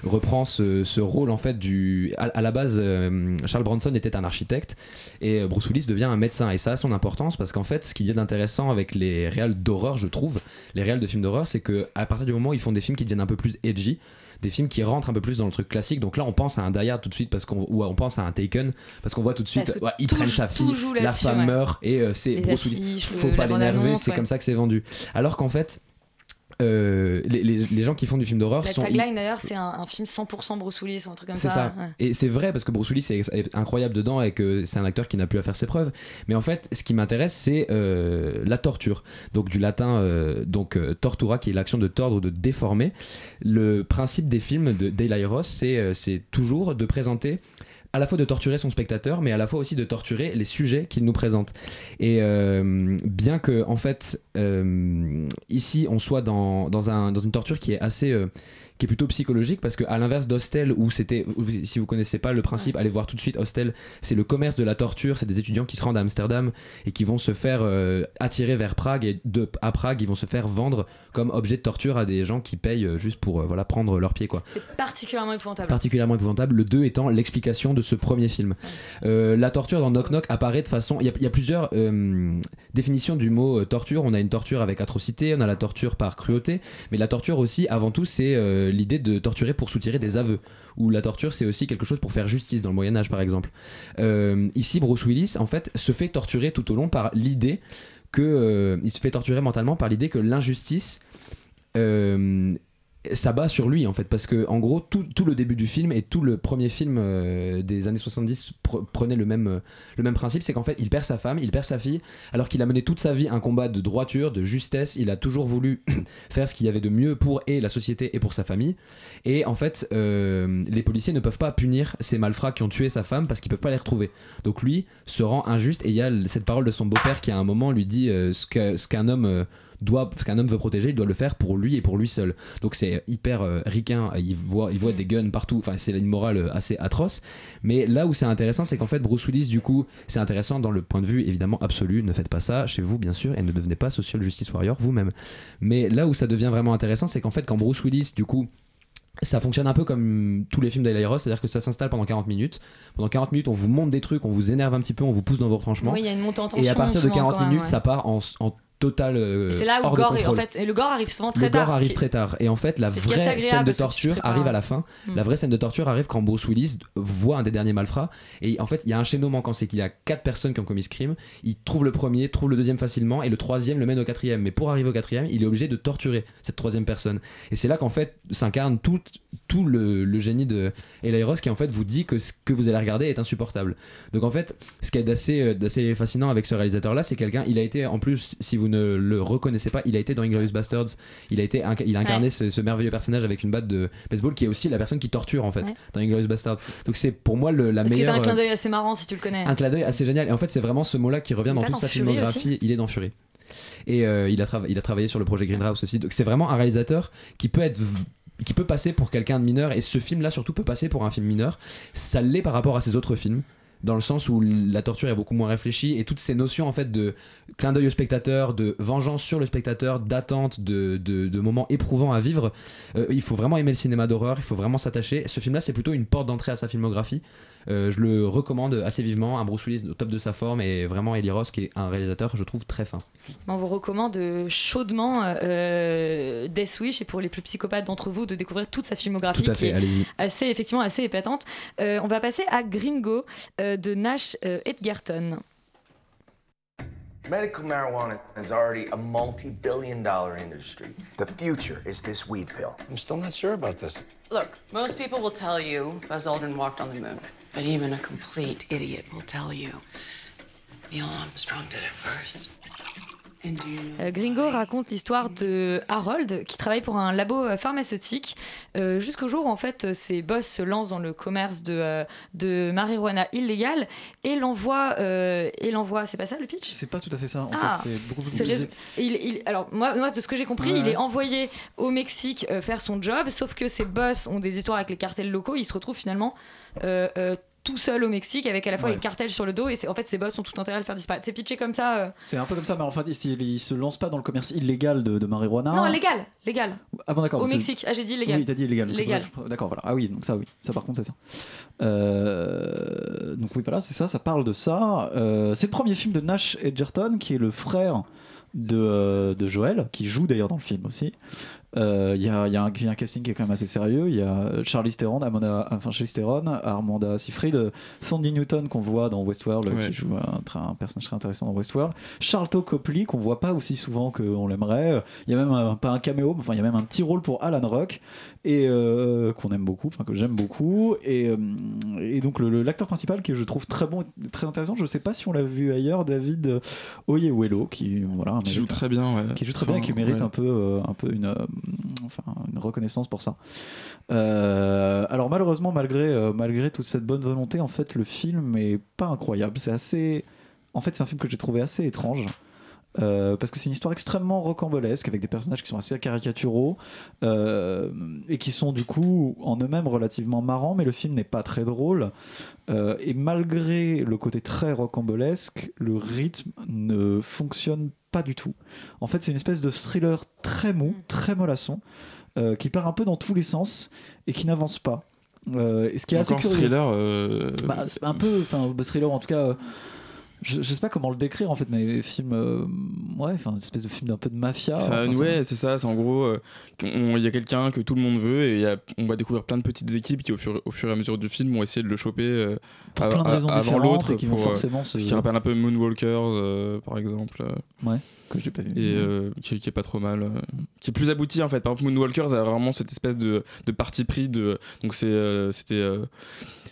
reprend ce, ce rôle en fait du. À, à la base, Charles Bronson était un architecte et Bruce Willis devient un médecin. Et ça a son importance parce qu'en fait, ce qu'il y a d'intéressant avec les réals d'horreur, je trouve, les réals de films d'horreur, c'est que à partir du moment où ils font des films qui deviennent un peu plus edgy, des films qui rentrent un peu plus dans le truc classique. Donc là, on pense à un Die Hard tout de suite parce qu'on ou on pense à un Taken parce qu'on voit tout de suite, ouais, ils prennent sa fille, la femme ouais. meurt et euh, c'est Faut pas l'énerver, c'est comme ça que c'est vendu. Alors qu'en fait. Euh, les, les- les gens qui font du film d'horreur La sont tagline d'ailleurs, c'est un, un film 100% Bruce Willis ou un truc comme c'est ça. ça. ouais. Et c'est vrai parce que Bruce Willis est, est incroyable dedans et que c'est un acteur qui n'a plus à faire ses preuves. Mais en fait, ce qui m'intéresse, c'est euh, la torture. Donc du latin, euh, donc tortura, qui est l'action de tordre ou de déformer. Le principe des films de c'est euh, c'est toujours de présenter à la fois de torturer son spectateur, mais à la fois aussi de torturer les sujets qu'il nous présente. Et euh, bien que, en fait, euh, ici, on soit dans, dans, un, dans une torture qui est assez. euh, qui est plutôt psychologique parce que à l'inverse d'Hostel où c'était si vous connaissez pas le principe allez voir tout de suite Hostel c'est le commerce de la torture c'est des étudiants qui se rendent à Amsterdam et qui vont se faire euh, attirer vers Prague et de à Prague ils vont se faire vendre comme objet de torture à des gens qui payent euh, juste pour euh, voilà prendre leur pied quoi C'est particulièrement épouvantable. particulièrement épouvantable. Le 2 étant l'explication de ce premier film. Euh, la torture dans Knock Knock apparaît de façon. Il y a, il y a plusieurs définitions du mot torture. On a une torture avec atrocité, on a la torture par cruauté, mais la torture aussi, avant tout, c'est l'idée de torturer pour soutirer des aveux. Ou la torture, c'est aussi quelque chose pour faire justice dans le Moyen Âge, par exemple. Euh, ici, Bruce Willis, en fait, se fait torturer tout au long par l'idée que euh, il se fait torturer mentalement par l'idée que l'injustice euh, s'abat sur lui en fait parce que en gros tout, tout le début du film et tout le premier film euh, des années 70 pre- prenait le même, euh, le même principe c'est qu'en fait il perd sa femme il perd sa fille alors qu'il a mené toute sa vie un combat de droiture de justesse il a toujours voulu [CLEARS THROAT] faire ce qu'il y avait de mieux pour et la société et pour sa famille et en fait euh, les policiers ne peuvent pas punir ces malfrats qui ont tué sa femme parce qu'ils peuvent pas les retrouver. Donc lui se rend injuste et il y a cette parole de son beau-père qui à un moment lui dit ce que- ce qu'un homme doit, ce qu'un homme veut protéger, il doit le faire pour lui et pour lui seul. Donc c'est hyper euh, ricain, il voit, il voit des guns partout, enfin c'est une morale euh, assez atroce. Mais là où c'est intéressant, c'est qu'en fait Bruce Willis, du coup, c'est intéressant dans le point de vue évidemment absolu, ne faites pas ça chez vous bien sûr, et ne devenez pas social justice warrior vous-même. Mais là où ça devient vraiment intéressant, c'est qu'en fait quand Bruce Willis, du coup, ça fonctionne un peu comme tous les films d'Eli Ross, c'est-à-dire que ça s'installe pendant 40 minutes. Pendant 40 minutes, on vous montre des trucs, on vous énerve un petit peu, on vous pousse dans vos retranchements. Oui, il y a une montée en Et à partir de souvent, 40 quand même, minutes, ouais. ça part en, en total euh, c'est là où hors le de gore, est- en contrôle. fait, et le gore arrive souvent très le tard. gore arrive qui- très tard. Et en fait, la vraie scène de torture arrive à la fin. Mm. La vraie scène de torture arrive quand Bruce Willis voit un des derniers malfrats. Et en fait, il y a un chaînon manquant c'est qu'il y a quatre personnes qui ont commis ce crime. Il trouve le premier, trouve le deuxième facilement, et le troisième le mène au quatrième. Mais pour arriver au quatrième, il est obligé de torturer cette troisième personne. Et c'est là qu'en fait s'incarne tout, tout le, le génie de Eli Ross qui en fait vous dit que ce que vous allez regarder est insupportable. Donc en fait, ce qui est d'assez euh, d'assez fascinant avec ce réalisateur là, c'est quelqu'un, il a été en plus, si vous ne le reconnaissez pas, il a été dans Inglourious Bastards, il a été il a incarné Ouais. ce, ce merveilleux personnage avec une batte de baseball qui est aussi la personne qui torture en fait Ouais. dans Inglourious Bastards. Donc c'est pour moi le, la meilleure un clin euh, d'œil assez marrant si tu le connais. un clin d'œil assez génial. Et en fait, c'est vraiment ce mot-là qui revient dans toute dans sa Fury filmographie. Il est dans Fury. Et euh, il, a trava- il a travaillé sur le projet Greenhouse aussi. Donc c'est vraiment un réalisateur qui peut être v- qui peut passer pour quelqu'un de mineur et ce film là surtout peut passer pour un film mineur ça l'est par rapport à ses autres films dans le sens où la torture est beaucoup moins réfléchie et toutes ces notions en fait de clin d'œil au spectateur, de vengeance sur le spectateur, d'attente, de, de, de moments éprouvants à vivre, euh, il faut vraiment aimer le cinéma d'horreur, il faut vraiment s'attacher. Ce film-là, c'est plutôt une porte d'entrée à sa filmographie. Euh, je le recommande assez vivement. Un Bruce Willis au top de sa forme et vraiment Eli Ross qui est un réalisateur, je trouve, très fin. On vous recommande euh, chaudement euh, Death Wish et pour les plus psychopathes d'entre vous de découvrir toute sa filmographie Tout à qui fait, est allez-y. assez effectivement assez épatante. On va passer à Gringo de Nash Edgerton. Medical marijuana is already a multi billion dollar industry. The future is this weed pill. I'm still not sure about this. Look, most people will tell you Buzz Aldrin walked on the moon. But even a complete idiot will tell you Neil Armstrong did it first. Gringo raconte l'histoire de Harold qui travaille pour un labo euh, pharmaceutique euh, jusqu'au jour où en fait euh, ses boss se lancent dans le commerce de, euh, de marijuana illégale et l'envoie euh, et l'envoie c'est pas ça le pitch? C'est pas tout à fait ça. En Ah, fait, c'est beaucoup plus les- il- il- alors moi, moi, de ce que j'ai compris, Ouais, il est envoyé au Mexique euh, faire son job, sauf que ses boss ont des histoires avec les cartels locaux. Il se retrouve finalement euh, euh, tout seul au Mexique avec à la fois Ouais. les cartels sur le dos et c'est- en fait ses boss ont tout intérêt à le faire disparaître. C'est pitché comme ça. euh, C'est un peu comme ça, mais en fait, il, il se lance pas dans le commerce illégal de, de marijuana. Non, légal, légal. Ah bon, d'accord. Au Mexique. Ah, j'ai dit légal. Oui, t'as dit illégal. Légal. D'accord, voilà. Ah oui, donc ça, oui. Ça, par contre, c'est ça. Euh, Donc oui, voilà, c'est ça, ça parle de ça. Euh, c'est le premier film de Nash Edgerton, qui est le frère de, de Joël, qui joue d'ailleurs dans le film aussi. Euh, Il y, a, il y il y a un casting qui est quand même assez sérieux. Il y a Charlie Theron, Amanda, enfin Charlize Theron, Armanda Seyfried, euh, Sandy Newton qu'on voit dans Westworld, euh, Ouais. qui joue un, un personnage très intéressant dans Westworld. Charlton Copley qu'on voit pas aussi souvent qu'on l'aimerait. Il y a même un- pas un caméo, enfin il y a même un petit rôle pour Alan Rock et euh, qu'on aime beaucoup, enfin que j'aime beaucoup. Et, euh, et donc l'acteur principal que je trouve très bon, très intéressant. Je sais pas si on l'a vu ailleurs, David euh, Oyewelo, qui voilà, Qui joue très bien, ouais. qui joue très bien et qui mérite ouais. un peu, euh, un peu une, euh, enfin, une reconnaissance pour ça. Euh, alors malheureusement, malgré, euh, malgré toute cette bonne volonté, en fait, le film est pas incroyable. C'est assez, en fait, c'est un film que j'ai trouvé assez étrange. Euh, parce que c'est une histoire extrêmement rocambolesque avec des personnages qui sont assez caricaturaux euh, et qui sont du coup en eux-mêmes relativement marrants, mais le film n'est pas très drôle. Euh, et malgré le côté très rocambolesque, le rythme ne fonctionne pas du tout. En fait, c'est une espèce de thriller très mou, très mollasson, euh, qui part un peu dans tous les sens et qui n'avance pas. Euh, et ce qui est assez curieux. thriller. euh, Bah, c'est un peu, enfin, bah, thriller en tout cas. Je, je sais pas comment le décrire en fait, mais film, euh, ouais, enfin, une espèce de film d'un peu de mafia. Ça- enfin, ouais, c'est ça. C'est en gros, euh, il y a quelqu'un que tout le monde veut et il y a- on va découvrir plein de petites équipes qui, au fur, au fur et à mesure du film, vont essayer de le choper euh, Pour plein de raisons avant l'autre. et qui vont euh, forcément se- qui rappelle un peu Moonwalkers, euh, par exemple. Ouais, que j'ai pas vu. Et euh, qui, qui est pas trop mal. euh, qui est plus abouti en fait. Par exemple, Moonwalkers a vraiment cette espèce de, de parti pris. De, donc c'est, euh, c'était.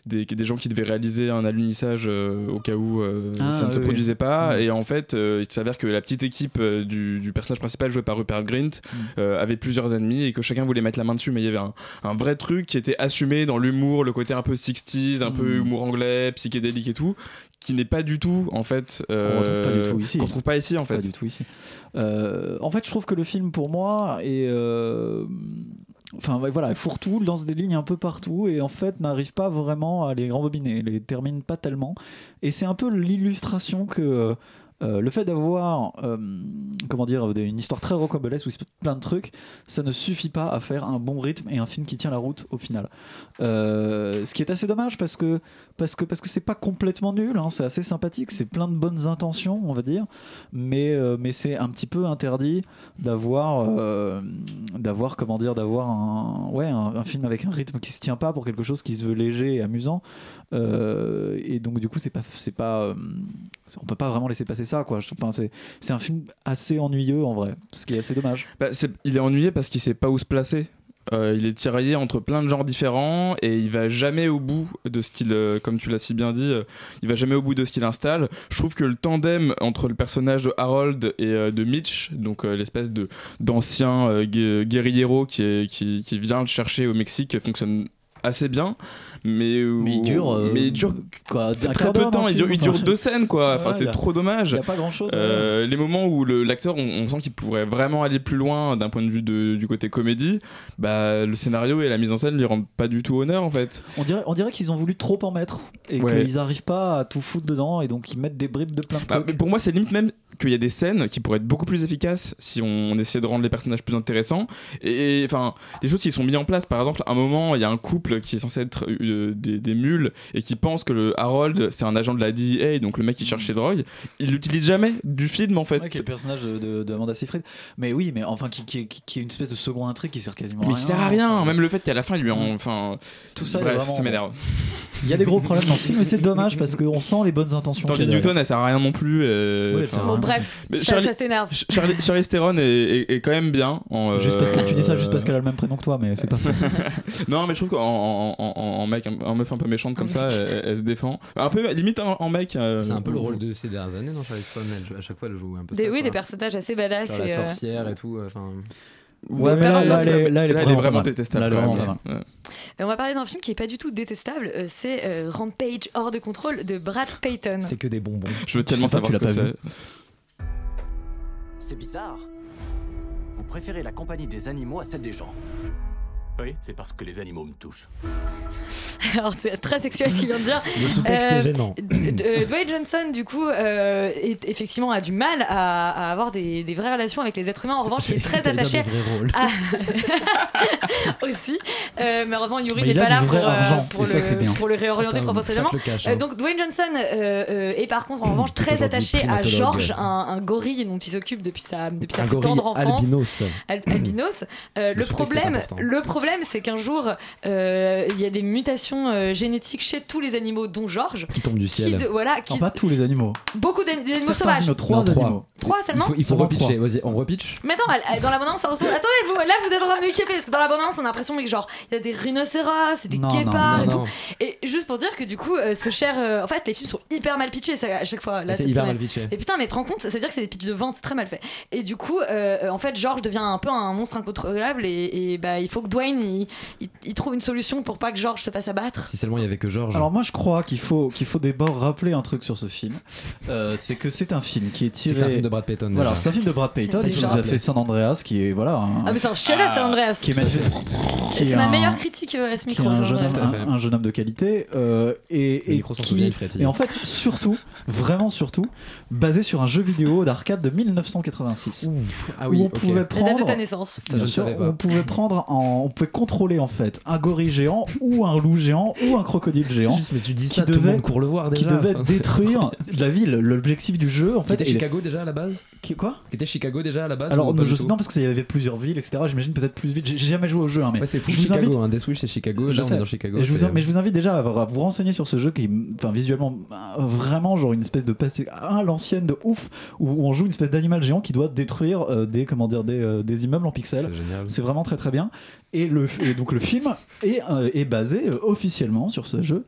des, des gens qui devaient réaliser un alunissage au cas où Ah, ça ne se produisait oui. pas. Mm. Et en fait, il s'avère que la petite équipe du, du personnage principal joué par Rupert Grint Mm. avait plusieurs ennemis et que chacun voulait mettre la main dessus. Mais il y avait un, un vrai truc qui était assumé dans l'humour, le côté un peu 60s, un peu Mm. humour anglais, psychédélique et tout, qui n'est pas du tout en fait. Qu'on retrouve pas du tout ici. Qu'on retrouve pas ici en fait. Pas du tout ici. Euh, en fait, je trouve que le film, pour moi, est. euh, Enfin voilà, fourre-tout, lance des lignes un peu partout et en fait n'arrive pas vraiment à les rembobiner, les termine pas tellement. Et c'est un peu l'illustration que euh, le fait d'avoir, euh, comment dire, une histoire très rocambolesque où il se passe plein de trucs, ça ne suffit pas à faire un bon rythme et un film qui tient la route au final. Euh, ce qui est assez dommage parce que parce que parce que c'est pas complètement nul, hein, c'est assez sympathique, c'est plein de bonnes intentions, on va dire, mais mais c'est un petit peu interdit d'avoir d'avoir comment dire d'avoir un ouais un, film avec un rythme qui se tient pas pour quelque chose qui se veut léger et amusant et donc du coup c'est pas c'est pas euh, on peut pas vraiment laisser passer ça quoi. Enfin c'est c'est un film assez ennuyeux en vrai, ce qui est assez dommage. Bah, il est ennuyé parce qu'il sait pas où se placer. Euh, il est tiraillé entre plein de genres différents et il va jamais au bout de ce qu'il, euh, comme tu l'as si bien dit, euh, il va jamais au bout de ce qu'il installe. Je trouve que le tandem entre le personnage de Harold et euh, de Mitch, donc euh, l'espèce de d'ancien euh, gue- guerriero qui, qui, qui vient le chercher au Mexique, fonctionne assez bien, mais Mais il dure, euh, mais il dure quoi, très peu de temps. Il dure, il deux scènes quoi. Enfin Ouais, c'est trop dommage. il y a pas grand-chose, Euh, les moments où le- l'acteur, on, on sent qu'il pourrait vraiment aller plus loin d'un point de vue de- du côté comédie, bah le scénario et la mise en scène lui rendent pas du tout honneur en fait. On dirait, on dirait qu'ils ont voulu trop en mettre et Ouais. qu'ils arrivent pas à tout foutre dedans et donc ils mettent des bribes de plein de Bah, trucs. pour moi, c'est limite même qu'il y a des scènes qui pourraient être beaucoup plus efficaces si on, essayait de rendre les personnages plus intéressants. Et enfin, des choses qui sont mises en place. Par exemple, à un moment, il y a un couple qui est censé être euh, des, des mules et qui pense que le Harold, c'est un agent de la DEA, donc le mec qui cherche les drogues. Il l'utilise jamais du film en fait. Ouais, qui est le personnage de, de, de Amanda Seyfried. Mais oui, mais enfin, qui, qui, qui- qui est une espèce de second intrigue qui sert quasiment à Mais rien. il sert à rien. Même le fait qu'à la fin, il lui en. Enfin. Tout ça, bref, vraiment- ça m'énerve. Il y a des gros problèmes dans ce film et c'est dommage parce qu'on sent les bonnes intentions. Tandy qu'il y a Newton, elle sert à rien non plus. euh. Bon, bref, Mais ça- ça t'énerve. Ch- Charlie, Charlize Theron est, est- est quand même bien. En, euh, Juste parce que tu dis ça juste parce qu'elle a le même prénom que toi, mais c'est pas faux. [LAUGHS] non, mais je trouve qu'en en, en- en- en mec, en meuf un peu méchante comme ça, elle, elle se défend. Un peu limite en, en mec. euh, C'est un peu le rôle de ces dernières années, non, Charlize Theron elle- À chaque fois, elle joue un peu Des, ça. oui, quoi. des personnages assez badass. Genre la et, euh, sorcière et tout. Ouais, mais là, là, elle est, là, elle est Là, elle est vraiment, détestable quand même. on va parler d'un film qui est pas du tout détestable, euh, c'est euh, Rampage hors de contrôle de Brad Payton. C'est que des bonbons. Je veux tellement savoir ce que c'est. C'est bizarre. Vous préférez la compagnie des animaux à celle des gens. Oui, c'est parce que les animaux me touchent. [LAUGHS] Alors c'est très sexuel ce qu'il vient de dire. Le sous-texte est gênant. d- d- euh, Dwayne Johnson, du coup, euh, est- effectivement a du mal à, à avoir des, des vraies relations avec les êtres humains. En revanche, il est [LAUGHS] très attaché à- [LAUGHS] aussi. Euh, mais heureusement, Yuri Mais n'est pas là pour, euh, argent, pour, ça, le, bien. pour le réorienter professionnellement. faites le cash, Euh, hein. donc Dwayne Johnson euh, euh, est par contre en revanche Qui est très attaché à. George, un, un gorille dont il s'occupe depuis sa, depuis sa Un plus gorille tendre enfance. albinos. Al- albinos. Euh, le, problème, le problème, c'est qu'un jour, euh, il y a des mutations euh, génétiques chez tous les animaux, dont George. Qui tombe du Qui ciel. de- voilà, qui, Non, pas tous les animaux. beaucoup d'ani- d'animaux sauvages. animaux, trois Non, trois. animaux. Trois Il seulement faut, il faut repitcher. Vas-y, on repitch. Mais attends, dans l'abondance, ça ressemble. Attendez, vous, là vous êtes en train de m'équiper parce que dans l'abondance, on a l'impression que genre il y a des rhinocéros, des Non, guépards non, et non. tout. Et juste pour dire que du coup, euh, ce cher. euh, en fait, les films sont hyper mal pitchés ça, à chaque fois. Là, C'est hyper mal pitché. Et putain, mais te rends compte, ça veut dire que c'est des pitchs de vente, c'est très mal fait. Et du coup, euh, en fait, George devient un peu un monstre incontrôlable et, et bah, il faut que Dwayne il, il- il trouve une solution pour pas que George se fasse abattre. Si seulement il y avait que George. Alors moi je crois qu'il faut qu'il faut d'abord rappeler un truc sur ce film, Euh, c'est que c'est un film qui est tiré. c'est un film de Brad Payton. Voilà, c'est un film de Brad Payton C'est qui nous a fait San Andreas, qui est voilà. Un, Ah, mais c'est un chef-d'œuvre, c'est Andreas. qui est magnifique. C'est ma meilleure critique euh, à ce qui est micro. un jeune, homme, un, jeune de qualité euh, et, micro qui et en fait surtout vraiment surtout basé sur un jeu vidéo d'arcade de 1986 Ah oui, où on pouvait La date de prendre ta naissance. Ça, je sûr, on pouvait prendre en, on pouvait contrôler en fait un gorille géant ou un loup géant ou un crocodile géant Juste, mais tu dis qui ça, tout le devait- monde court le voir qui devait Enfin, détruire la ville. L'objectif du jeu en Qui fait était est- Chicago déjà à la base Qui- quoi Qui était Chicago déjà à la base Alors pas je- tout non parce ça y avait plusieurs villes etc. J'imagine peut-être plus vite. J'ai jamais joué au jeu hein, mais Ouais, c'est fou je vous Chicago, invite hein. C'est Chicago, Je là on sais. est dans Chicago. Et je vous, mais je vous invite déjà à, à vous renseigner sur ce jeu qui, enfin, visuellement, euh, vraiment genre une espèce de passé à l'ancienne de ouf, où on joue une espèce d'animal géant qui doit détruire euh, des, comment dire, des, euh, des immeubles en pixels. C'est vraiment très très bien. Et, le, et donc le film est, euh, est basé euh, officiellement sur ce jeu,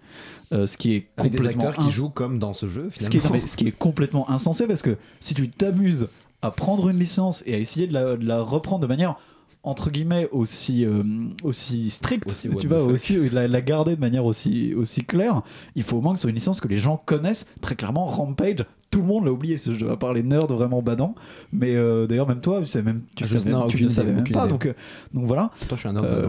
euh, ce qui est Avec des complètement acteurs qui jouent comme dans ce jeu ce qui, est, finalement. non, mais ce qui est complètement insensé parce que si tu t'amuses à prendre une licence et à essayer de la, de la reprendre de manière entre guillemets aussi euh, aussi stricte Aussi tu vois aussi la, la garder de manière aussi aussi claire il faut au moins que ce soit une licence que les gens connaissent très clairement Rampage tout le monde l'a oublié ce jeu à part les nerds vraiment badants mais euh, d'ailleurs même toi tu sais même tu, Je- savais, non, tu ne savais idée, même pas idée. donc euh, donc voilà Toi je suis un nerd euh,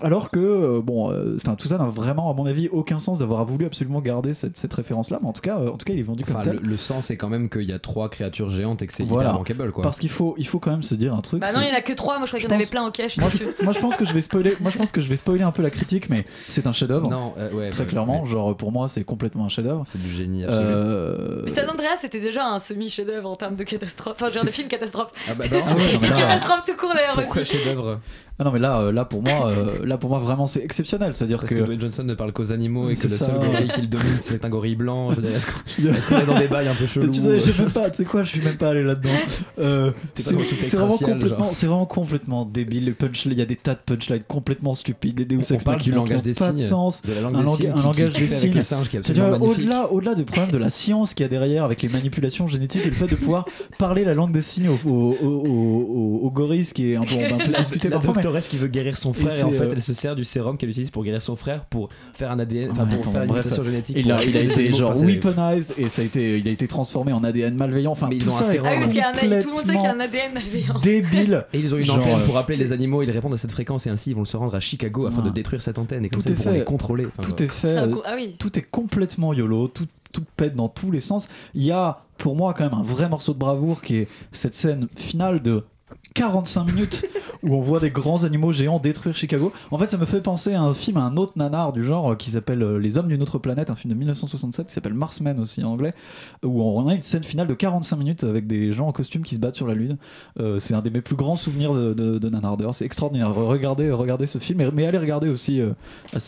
alors que euh, bon euh, enfin tout ça n'a vraiment à mon avis aucun sens d'avoir voulu absolument garder cette, cette référence là mais en tout cas euh, en tout cas il est vendu comme tel le, le sens c'est quand même qu'il y a trois créatures géantes et que c'est Voilà. hyper bankable quoi. parce qu'il faut il faut quand même se dire un truc Bah non, il y en a que trois. Moi, je croyais Je qu'il y en avait plein. Ok, je suis moi, je, moi, je pense que je vais spoiler moi je pense que je vais spoiler un peu la critique mais c'est un chef-d'œuvre Non, euh, ouais, très ouais, clairement ouais. genre pour moi c'est complètement un chef-d'œuvre C'est du génie. Mais San Andreas, c'était déjà un semi-chef-d'œuvre en termes de catastrophe. Enfin, genre de film catastrophe. Ah bah [LAUGHS] non, Ah ouais, non, là- catastrophe tout court d'ailleurs Pourquoi aussi. chef-d'œuvre? Ah non mais là euh, là pour moi euh, là pour moi vraiment c'est exceptionnel c'est à dire Parce que, que Dwayne Johnson ne parle qu'aux animaux et que C'est le ça. seul gorille qu'il domine c'est un gorille blanc. [LAUGHS] Je Est-ce qu'on est dans des bails un peu chelous tu sais, j'ai même pas, tu sais quoi, je suis même pas allé là-dedans. [LAUGHS] Euh, c'est vraiment racial, complètement, c'est vraiment complètement débile. Il y a des tas de punchlines complètement stupides, des Deus Ex Machina qui langage n'ont des pas de signes, sens. de la langue un, des signes un qui- langage qui des signes. C'est-à-dire, au-delà, au-delà du problème de la science qu'il y a derrière avec les manipulations génétiques et le fait de pouvoir parler la langue des signes aux, aux, aux- aux gorilles, ce qui est un peu, on va un peu [LAUGHS] discuter la parfois, mais- doctoresse qui veut guérir son frère et, en fait euh, elle se sert du sérum qu'elle utilise pour guérir son frère pour faire un ADN, enfin pour faire une bref, mutation génétique. Il a, il été genre weaponized et ça a été, il a été transformé en ADN malveillant. Enfin, Mais ils ont un ça sérum. Ah oui, parce qu'il y a un, tout le monde sait qu'il y a complètement un ADN malveillant. débile. Et ils ont une antenne pour euh, appeler les animaux, ils répondent à cette fréquence et ainsi ils vont se rendre à Chicago afin de détruire cette antenne et comme Tout ça est ils pourront fait. les contrôler. Tout est fait. Ah oui. tout est complètement yolo, tout, tout pète dans tous les sens. Il y a pour moi quand même un vrai morceau de bravoure qui est cette scène finale de 45 minutes où on voit des grands animaux géants détruire Chicago. En fait, ça me fait penser à un film, à un autre nanar du genre euh, qui s'appelle euh, Les Hommes d'une autre planète, un film de 1967 qui s'appelle Marsmen aussi en anglais, où on a une scène finale de 45 minutes avec des gens en costume qui se battent sur la lune. Euh, c'est un des mes plus grands souvenirs de, de, nanardeur. C'est extraordinaire. Regardez, regardez ce film, mais, allez regarder aussi euh,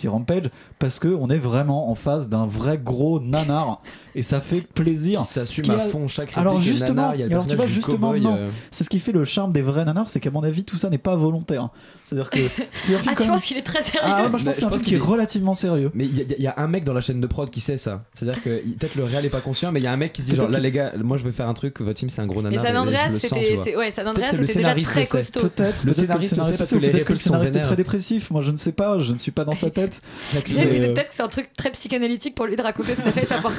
Rampage parce que on est vraiment en face d'un vrai gros nanar et ça fait plaisir. Qui s'assume à a- fond chaque réplique Alors justement, il y a le alors tu vois justement non, euh, c'est ce qui fait le charme des vrais nanars, c'est qu'à mon avis tout ça n'est pas volontaire. C'est-à-dire que [LAUGHS] c'est un film Ah, tu même- penses qu'il est très sérieux Ah ouais, moi je Bah, pense que c'est un film qui est qu'il est- relativement sérieux. Mais il y, a- il y a un mec dans la chaîne de prod qui sait ça. C'est-à-dire que peut-être le réel est pas conscient, mais il y a un mec qui se dit genre là les gars, moi je veux faire un truc, votre film c'est un gros Mais nanar. San et- et Andreas, c'était ouais, San Andreas, c'était déjà scénariste très costaud. Peut-être, le scénariste le scénariste, sait parce que le scénariste est très dépressif. Moi je ne sais pas, je ne suis pas dans sa [LAUGHS] tête. Peut-être Mais, que c'est euh, peut-être que c'est un truc très psychanalytique pour lui de raconter sa [LAUGHS] tête à part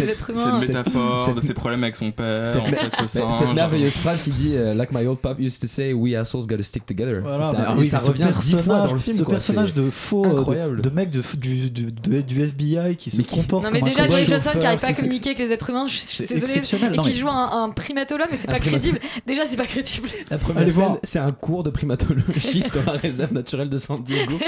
les C'est- êtres C'est humains. une métaphore c'est- de ses problèmes avec son père, Cette, en fait, ce mais- singe. cette merveilleuse phrase qui dit euh, Like my old pop used to say, we assholes gotta stick together. Voilà, ah et oui, ça revient dix fois dans le film. ce quoi, personnage c'est de faux, euh, de, incroyable. de mec de, du, du, de- du FBI qui se Mais qui- comporte Non mais comme un déjà Dwayne Johnson qui chauffeur, arrive pas à c'est- communiquer avec les êtres humains, je suis c'est désolée, exceptionnel. et qui joue un, un primatologue, mais c'est Un pas crédible. [LAUGHS] Déjà c'est pas crédible. La première Allez scène, voir. c'est un cours de primatologie dans la réserve naturelle de San Diego.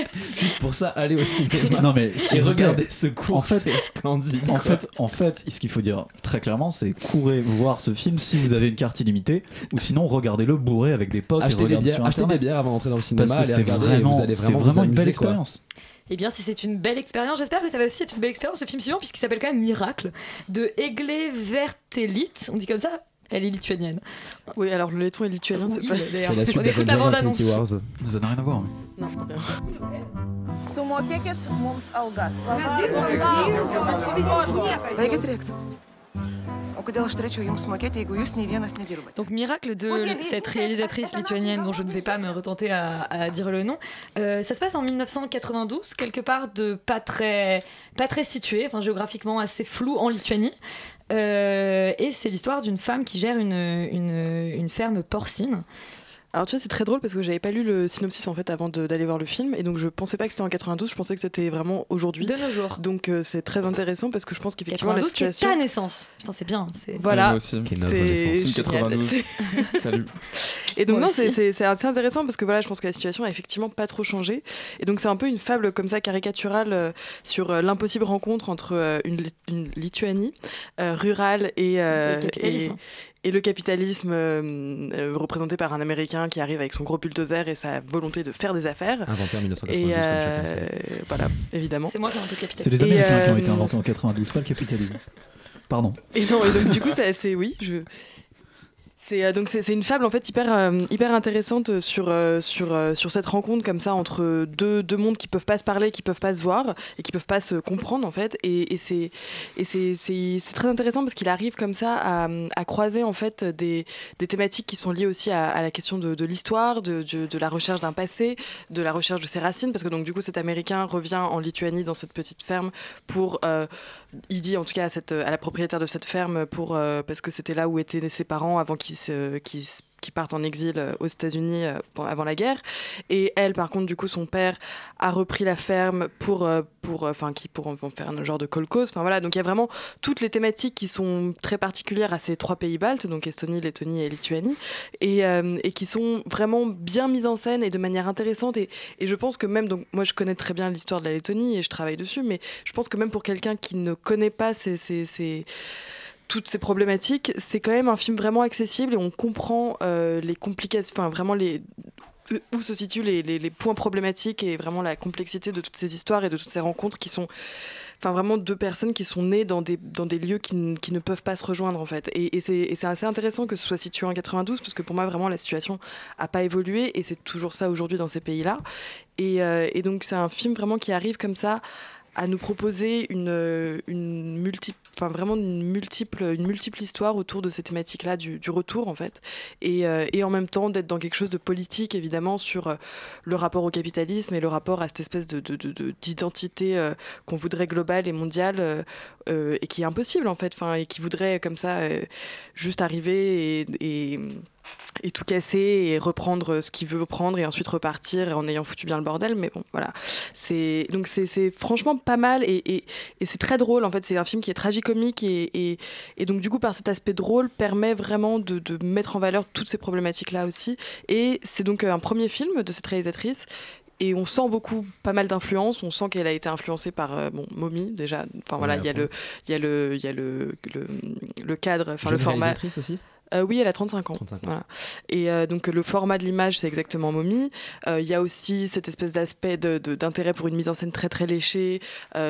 Juste pour ça, aller au cinéma. Non mais plaît, regarder ce cours. En fait, c'est splendide. En fait, en fait, ce qu'il faut dire très clairement, c'est courez voir ce film si vous avez une carte illimitée, ou sinon regardez-le bourré avec des potes et achetez des regardez bières, sur achetez des bières avant d'entrer dans le cinéma. Parce que c'est et vraiment, vous allez c'est vraiment, vous vraiment une belle expérience. Eh bien, si c'est une belle expérience, j'espère que ça va aussi être une belle expérience ce film suivant, puisqu'il s'appelle quand même Miracle, de Egle Vertelit. On dit comme ça Elle est lituanienne. Oui, alors le laiton est lituanien, c'est pas. C'est la suite écoute la bande-annonce. Infinity Wars. Ça n'a rien à voir. mais- Non, nei vienas nedirbat? Donc Miracle de cette réalisatrice lituanienne dont je ne vais pas me retenter à, à dire le nom. Euh, ça se passe en 1992, quelque part de pas très, pas très situé, enfin géographiquement assez flou en Lituanie. Euh, et c'est l'histoire d'une femme qui gère une, une, une ferme porcine. Alors tu vois, c'est très drôle parce que j'avais pas lu le synopsis en fait avant d'aller voir le film et donc je pensais pas que c'était en 92, je pensais que c'était vraiment aujourd'hui. De nos jours. Donc euh, c'est très intéressant parce que je pense qu'effectivement la 92 qui est situation. ta naissance. Putain, c'est bien. C'est... Voilà, Moi aussi. C'est naissance. Si, génial. 92. [LAUGHS] Salut. Et donc Moi non, c'est- aussi. c'est c'est assez intéressant parce que voilà, je pense que la situation a effectivement pas trop changé. Et donc c'est un peu une fable comme ça caricaturale euh, sur euh, l'impossible rencontre entre euh, une, Lit- une Lituanie euh, rurale et, euh, Et le capitalisme. Et- le capitalisme euh, euh, représenté par un Américain qui arrive avec son gros bulldozer et sa volonté de faire des affaires. Inventé en 1992, Et comme euh, voilà, évidemment. C'est moi qui ai inventé le C'est capitalisme. les Et, Américains qui ont euh, été inventés en 92, pas le capitalisme. Pardon. Et non, et donc du coup, c'est assez, oui, je. C'est euh, donc c'est une fable en fait hyper euh, hyper intéressante sur euh, sur euh, sur cette rencontre comme ça entre deux, deux mondes qui peuvent pas se parler, qui peuvent pas se voir et qui peuvent pas se comprendre en fait. Et, c'est et c'est très intéressant parce qu'il arrive comme ça à, croiser en fait des, des thématiques qui sont liées aussi à, la question de, l'histoire, de, de, la recherche d'un passé, de la recherche de ses racines. Parce que donc du coup cet Américain revient en Lituanie dans cette petite ferme pour il dit en tout cas à, cette, à la propriétaire de cette ferme pour, parce que c'était là où étaient ses parents avant qu'ils se- qu'ils partent en exil euh, aux États-Unis euh, avant la guerre. Et elle, par contre, du coup, son père a repris la ferme pour, euh, pour, euh, enfin, qui pour faire un genre de kolkhoz. Enfin voilà, donc il y a vraiment toutes les thématiques qui sont très particulières à ces trois pays baltes, donc Estonie, Lettonie et Lituanie, et, euh, qui sont vraiment bien mises en scène et de manière intéressante. Et, je pense que même, donc moi je connais très bien l'histoire de la Lettonie et je travaille dessus, mais je pense que même pour quelqu'un qui ne connaît pas ces- toutes ces problématiques, c'est quand même un film vraiment accessible et on comprend euh, les complications, enfin vraiment les où se situent les, points problématiques et vraiment la complexité de toutes ces histoires et de toutes ces rencontres qui sont enfin vraiment deux personnes qui sont nées dans des, lieux qui, ne peuvent pas se rejoindre en fait. Et, c'est assez intéressant que ce soit situé en 92 parce que pour moi vraiment la situation a pas évolué et c'est toujours ça aujourd'hui dans ces pays-là. Et, euh, et donc c'est un film vraiment qui arrive comme ça à nous proposer une, une enfin vraiment une multiple une multiple histoire autour de ces thématiques là du, retour en fait. Et, euh, et en même temps d'être dans quelque chose de politique évidemment sur euh, le rapport au capitalisme et le rapport à cette espèce de de- de- de- d'identité euh, qu'on voudrait globale et mondiale et qui est impossible en fait enfin et qui voudrait comme ça juste arriver et, et tout casser et reprendre ce qu'il veut prendre et ensuite repartir en ayant foutu bien le bordel. Mais bon voilà. C'est donc c'est franchement pas mal et, et, et c'est très drôle en fait. C'est un film qui est tragicomique et, et, et donc du coup par cet aspect drôle permet vraiment de, de mettre en valeur toutes ces problématiques là aussi et c'est donc un premier film de cette réalisatrice et on sent beaucoup, pas mal d'influence. On sent qu'elle a été influencée par euh, bon, Mommy déjà. Enfin voilà, Ouais, il y a fond. le, il y a le, il y a le, le, le cadre, enfin le format. réalisatrice aussi Euh, oui, elle a 35 ans. 35 ans. Voilà. Et euh, donc le format de l'image, c'est exactement Mommy. Euh, Il y a aussi cette espèce d'aspect de- de- d'intérêt pour une mise en scène très très léchée,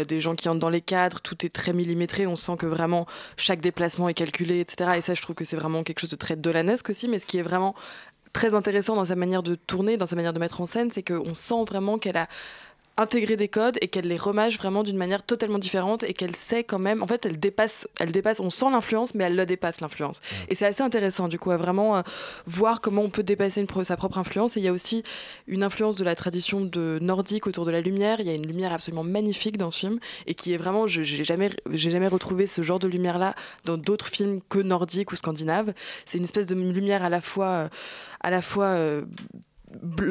des gens qui entrent dans les cadres, tout est très millimétré, on sent que vraiment chaque déplacement est calculé, etc. Et ça, je trouve que c'est vraiment quelque chose de très dolanesque aussi, mais ce qui est vraiment très intéressant dans sa manière de tourner, dans sa manière de mettre en scène, c'est qu'on sent vraiment qu'elle a intégrer des codes et qu'elle les remâche vraiment d'une manière totalement différente et qu'elle sait quand même en fait elle dépasse elle dépasse on sent l'influence mais elle la dépasse l'influence. Et c'est assez intéressant du coup à vraiment euh, voir comment on peut dépasser une sa propre influence. Et il y a aussi une influence de la tradition de nordique autour de la lumière. Il y a une lumière absolument magnifique dans ce film et qui est vraiment je j'ai jamais j'ai jamais retrouvé ce genre de lumière là dans d'autres films que nordiques ou scandinaves. C'est une espèce de lumière à la fois euh, à la fois euh,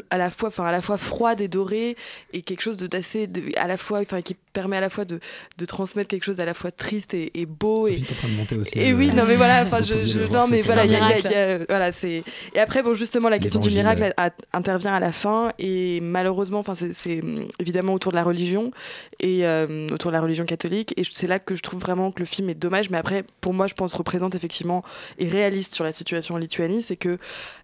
à la fois enfin à la fois froide et dorée et quelque chose de d'assez à la fois enfin qui permet à la fois de, de transmettre quelque chose à la fois triste et, et beau Sophie et est en train de monter aussi. et euh, oui non mais voilà enfin je, [LAUGHS] non mais voilà il y a- y y voilà c'est et après bon justement la question du miracle a- intervient à la fin et malheureusement enfin c'est évidemment autour de la religion et euh, autour de la religion catholique et c'est là que je trouve vraiment que le film est dommage mais après pour moi je pense représente effectivement et réaliste sur la situation en Lituanie c'est que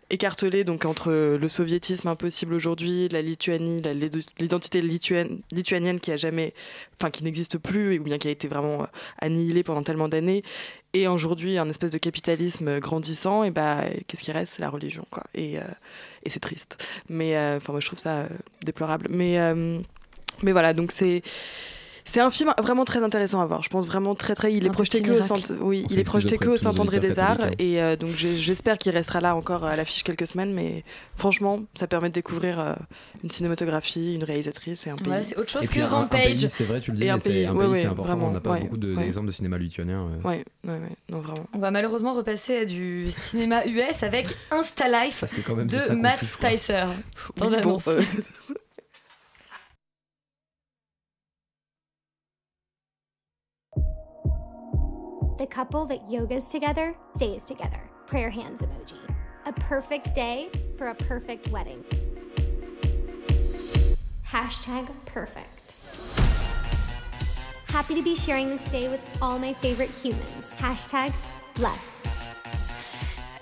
écartelé donc entre le soviétisme impossible aujourd'hui, la Lituanie, l'identité lituanienne qui n'existe plus ou bien qui a été vraiment euh, annihilée pendant tellement d'années, et aujourd'hui un espèce de capitalisme grandissant, et bah qu'est-ce qui reste, c'est la religion quoi, et, euh, c'est triste. Mais euh, enfin moi je trouve ça euh, déplorable. Euh, mais voilà donc c'est c'est un film vraiment très intéressant à voir. Je pense vraiment très très. Il est Un projeté que au. Saint- oui, On il est projeté que au Saint-André des Arts et euh, donc j'espère qu'il restera là encore à l'affiche quelques semaines. Mais franchement, ça permet de découvrir euh, une cinématographie, une réalisatrice et un pays. Ouais, c'est autre chose Et que un- Rampage. c'est vrai, tu le dis, Et un pays, un ouais, pays, ouais, c'est important. vraiment, on n'a pas ouais, beaucoup de- ouais. d'exemples de cinéma lituanien. euh. Ouais, ouais, ouais, non vraiment. On va malheureusement repasser à du cinéma US avec Insta Life de Matt. Spicer. Bon, [LAUGHS] The couple that yogas together stays together. Prayer hands emoji. A perfect day for a perfect wedding. Hashtag perfect. Happy to be sharing this day with all my favorite humans. Hashtag blessed.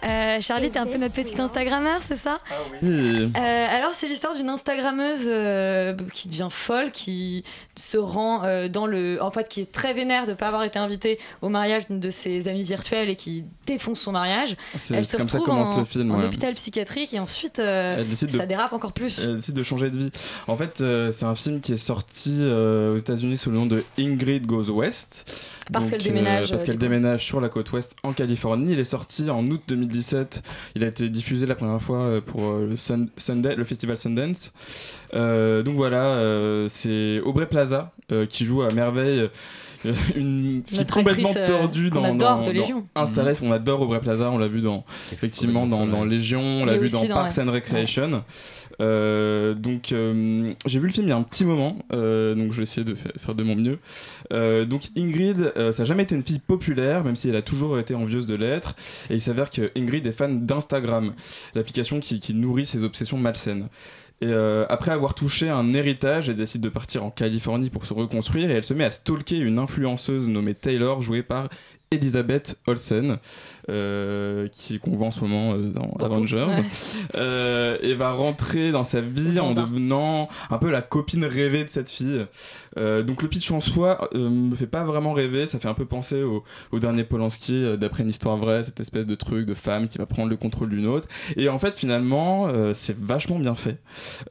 Euh, Charlie, t'es un peu notre petite Instagrammeur, c'est ça Oui. Euh, alors, c'est l'histoire d'une Instagrammeuse euh, qui devient folle, qui se rend dans le. En fait, qui est très vénère de ne pas avoir été invitée au mariage d'une de ses amies virtuelles et qui défonce son mariage. C'est- Elle c'est se comme ça retrouve commence en, le film, en ouais. hôpital psychiatrique et ensuite Elle décide de- ça dérape encore plus. Elle décide de changer de vie. En fait, c'est un film qui est sorti aux États-Unis sous le nom de Ingrid Goes West. Parce qu'elle déménage, parce qu'elle déménage sur la côte ouest en Californie. Il est sorti en août 2017. Il a été diffusé la première fois euh, pour euh, le, festival Sundance. Euh, donc voilà, c'est Aubrey Plaza qui joue à merveille. [LAUGHS] Une fille Notre complètement actrice, euh, tordue dans, adore dans, de dans. Insta. Life. On adore Aubrey Plaza, on l'a vu dans effectivement dans, dans Légion, on l'a vu dans dans- Parks and Recreation. Euh, donc euh, j'ai vu le film il y a un petit moment, euh, donc je vais essayer de fa- faire de mon mieux. Euh, donc Ingrid, euh, ça n'a jamais été une fille populaire, même si elle a toujours été envieuse de l'être. Et il s'avère que Ingrid est fan d'Instagram, l'application qui, qui nourrit ses obsessions malsaines. Et euh, après avoir touché un héritage, elle décide de partir en Californie pour se reconstruire et elle se met à stalker une influenceuse nommée Taylor, jouée par Elizabeth Olsen, euh, qui qu'on voit en ce moment euh, dans Avengers, Ouais. euh, et va rentrer dans sa vie en devenant un peu la copine rêvée de cette fille. Euh, donc le pitch en soi euh, me fait pas vraiment rêver, ça fait un peu penser au, au dernier Polanski euh, d'après une histoire vraie, cette espèce de truc de femme qui va prendre le contrôle d'une autre. Et en fait finalement euh, c'est vachement bien fait.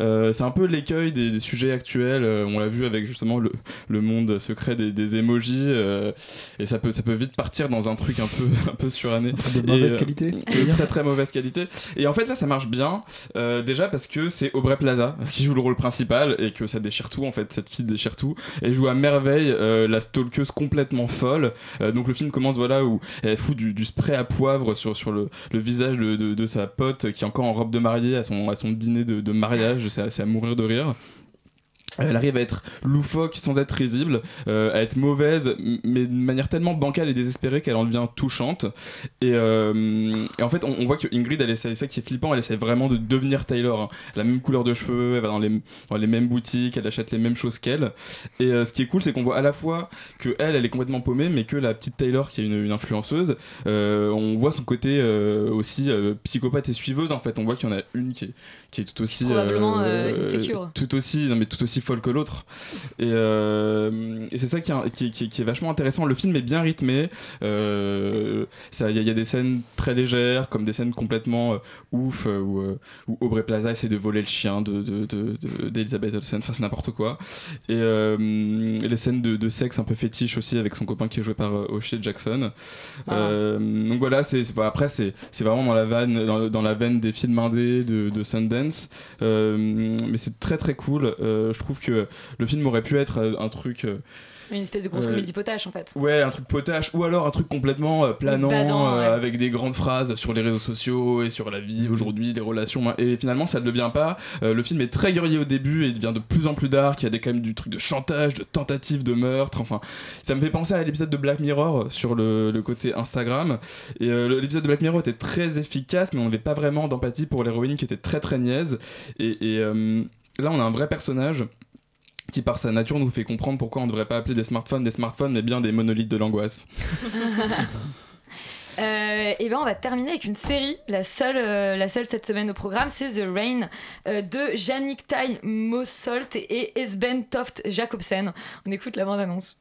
Euh, c'est un peu l'écueil des, des sujets actuels, euh, on l'a vu avec justement le, le monde secret des, des emojis, euh, et ça peut, ça peut vite partir dans un truc un peu, [LAUGHS] un peu suranné. De mauvaise qualité de très très mauvaise qualité. Et en fait là ça marche bien, euh, déjà parce que c'est Aubrey Plaza qui joue le rôle principal et que ça déchire tout en fait, cette fille déchire tout. Elle joue à merveille euh, la stalkeuse complètement folle. Euh, donc le film commence voilà où elle fout du, spray à poivre sur, sur le, visage de, de- sa pote qui est encore en robe de mariée à son, à son dîner de, mariage, c'est à mourir de rire. Elle arrive à être loufoque sans être risible, euh, à être mauvaise, mais de manière tellement bancale et désespérée qu'elle en devient touchante. Et, euh, et en fait, on, on voit que Ingrid, elle essaie, c'est ça qui est flippant, elle essaie vraiment de devenir Taylor. hein. Elle a la même couleur de cheveux, elle va dans les, dans les mêmes boutiques, elle achète les mêmes choses qu'elle. Et euh, ce qui est cool, c'est qu'on voit à la fois que elle, elle est complètement paumée, mais que la petite Taylor, qui est une, une influenceuse, euh, on voit son côté euh, aussi euh, psychopathe et suiveuse. En fait, on voit qu'il y en a une qui est, qui est tout aussi Probablement, euh, insécure. tout aussi, non mais tout aussi folle que l'autre. Et, euh, et c'est ça qui, est- qui, qui- qui est vachement intéressant. Le film est bien rythmé. Euh, Il y, a- il y a des scènes très légères, comme des scènes complètement euh, ouf, euh, où, euh, où Aubrey Plaza essaie de voler le chien de, de, de- de- d'Elizabeth Olsen. Enfin, c'est n'importe quoi. Et euh, les scènes de, sexe un peu fétiche aussi avec son copain qui est joué par euh, O'Shea Jackson. Euh, donc voilà, c'est, après c'est, c'est vraiment dans la, vanne, dans, dans la veine des films indés de, Sundance. Euh, mais c'est très très cool. Euh, je trouve que le film aurait pu être euh, un truc. euh, Une espèce de grosse Euh, comédie potache en fait. Ouais, un truc potache ou alors un truc complètement euh, planant Badant, euh, ouais. avec des grandes phrases sur les réseaux sociaux et sur la vie aujourd'hui, les relations. Et finalement, ça ne devient pas. Le film est très guerrier au début et il devient de plus en plus dark. Il y a des, quand même du truc de chantage, de tentative de meurtre. Enfin, ça me fait penser à l'épisode de Black Mirror sur le, le côté Instagram. Et l'épisode de Black Mirror était très efficace, mais on n'avait pas vraiment d'empathie pour l'héroïne qui était très très niaise. Et, et, là, on a un vrai personnage qui par sa nature nous fait comprendre pourquoi on ne devrait pas appeler des smartphones des smartphones mais bien des monolithes de l'angoisse. [LAUGHS] Euh, et ben on va terminer avec une série, la seule, euh, la seule cette semaine au programme, c'est The Rain euh, de Jannik Tai Mossolt et Esben Toft Jacobsen. On écoute la bande-annonce.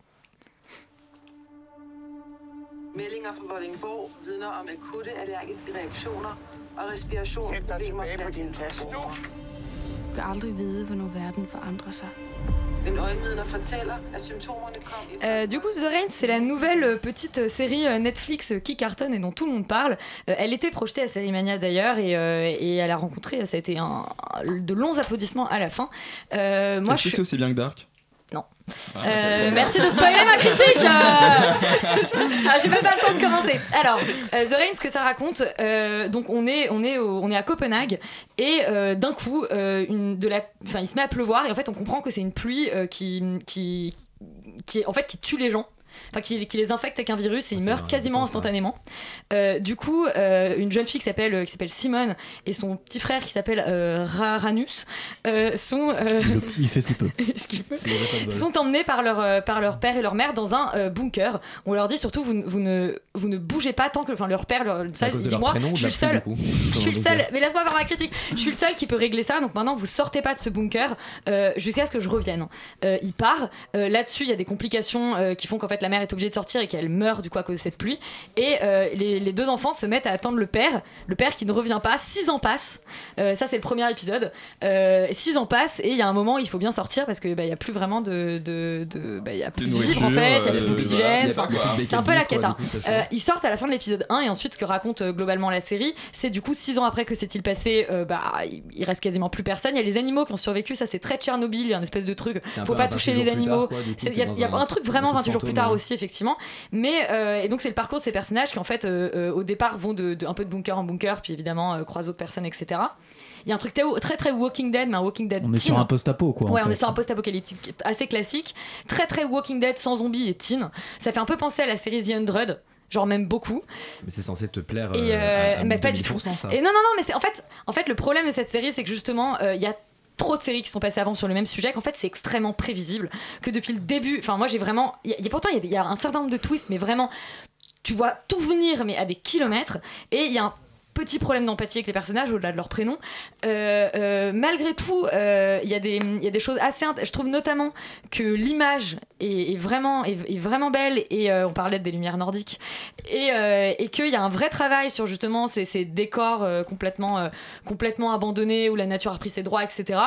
Meldinger fra Vordingborg vidner om akutte allergiske reaktioner og respirationsproblemer blandt ældre. Du kan aldrig vide, hvornår verden forandrer sig. Men øjenvidner fortæller, at symptomerne kom i Euh, du coup, The Rain, c'est la nouvelle euh, petite euh, série Netflix qui cartonne et dont tout le monde parle. Euh, elle était projetée à Série Mania d'ailleurs et, euh, et elle a rencontré, ça a été un, de longs applaudissements à la fin. Euh, moi, Est-ce je que c'est aussi bien que Dark? Non. Ah, Euh, merci de spoiler ma critique. euh. [LAUGHS] Ah, J'ai même pas le temps de commencer. Alors, euh, The Rain, ce que ça raconte, euh, donc on est, on est, au- on est à Copenhague et d'un coup, une, de la, il se met à pleuvoir et en fait, on comprend que c'est une pluie qui, qui, qui, en fait, qui tue les gens. Enfin, qui, qui les infecte avec un virus et ils meurent quasiment instantanément. Euh, du coup, euh, une jeune fille qui s'appelle qui s'appelle Simone et son petit frère qui s'appelle euh, Ra- Ranus euh, sont euh, Il fait ce qu'il peut. [LAUGHS] ce qu'il peut, sont emmenés par leur, euh, par leur père et leur mère dans un euh, bunker. On leur dit surtout vous, ne- vous, ne, vous ne bougez pas tant que. Enfin, leur père, leur, ça, leur moi, prénom je suis le seul. Je suis le seul, mais laisse-moi faire ma critique. Je suis le seul qui peut régler ça. Donc maintenant, vous sortez pas de ce bunker euh, jusqu'à ce que je revienne. Euh, il part. Euh, Là-dessus, il y a des complications euh, qui font qu'en fait la mère est obligée de sortir et qu'elle meurt du coup à cause de cette pluie. Et euh, les, les deux enfants se mettent à attendre le père. Le père qui ne revient pas. Six ans passent. Euh, ça, c'est le premier épisode. Euh, six ans passent et il y a un moment où il faut bien sortir parce que bah, il y a plus vraiment de, de, de- bah, il y a plus de, vivre en fait. Il y a plus d'oxygène. Il c'est un peu la Euh, fait. ils sortent à la fin de l'épisode 1 et ensuite ce que raconte euh, globalement la série, c'est du coup six ans après que s'est-il passé, euh, bah il, il reste quasiment plus personne. Il y a les animaux qui ont survécu, ça c'est très Tchernobyl, il y a un espèce de truc, C'est un faut pas toucher 28 les animaux. Il y a, il un- truc vraiment un truc 28 jours plus tard. Aussi effectivement. Mais euh, et donc c'est le parcours de ces personnages qui en fait euh, euh, au départ vont de, de- un peu de bunker en bunker, puis évidemment euh, croisent d'autres personnes, etc. Il y a un truc très très, Walking Dead, mais un Walking Dead. On est sur un post-apo, quoi. Ouais, on fait. est sur un post-apocalyptique assez classique, très très Walking Dead sans zombies et teen. Ça fait un peu penser à la série The Hundred, genre même beaucoup. Mais c'est censé te plaire. Et euh, à- à mais pas du tout. 2000%, ça. Et non non non, mais c'est en fait en fait le problème de cette série c'est que justement euh, il y a trop de séries qui sont passées avant sur le même sujet qu'en fait c'est extrêmement prévisible que depuis le début enfin moi j'ai vraiment y y a- pourtant il y y, a un certain nombre de twists mais vraiment tu vois tout venir mais à des kilomètres et il y a un petit problème d'empathie avec les personnages au-delà de leur prénom. Euh, euh, malgré tout euh, il y, a des- choses assez je trouve notamment que l'image est, vraiment belle et on parlait des lumières nordiques. Et, qu'il y a un vrai travail sur justement ces, décors complètement abandonnés où la nature a pris ses droits etc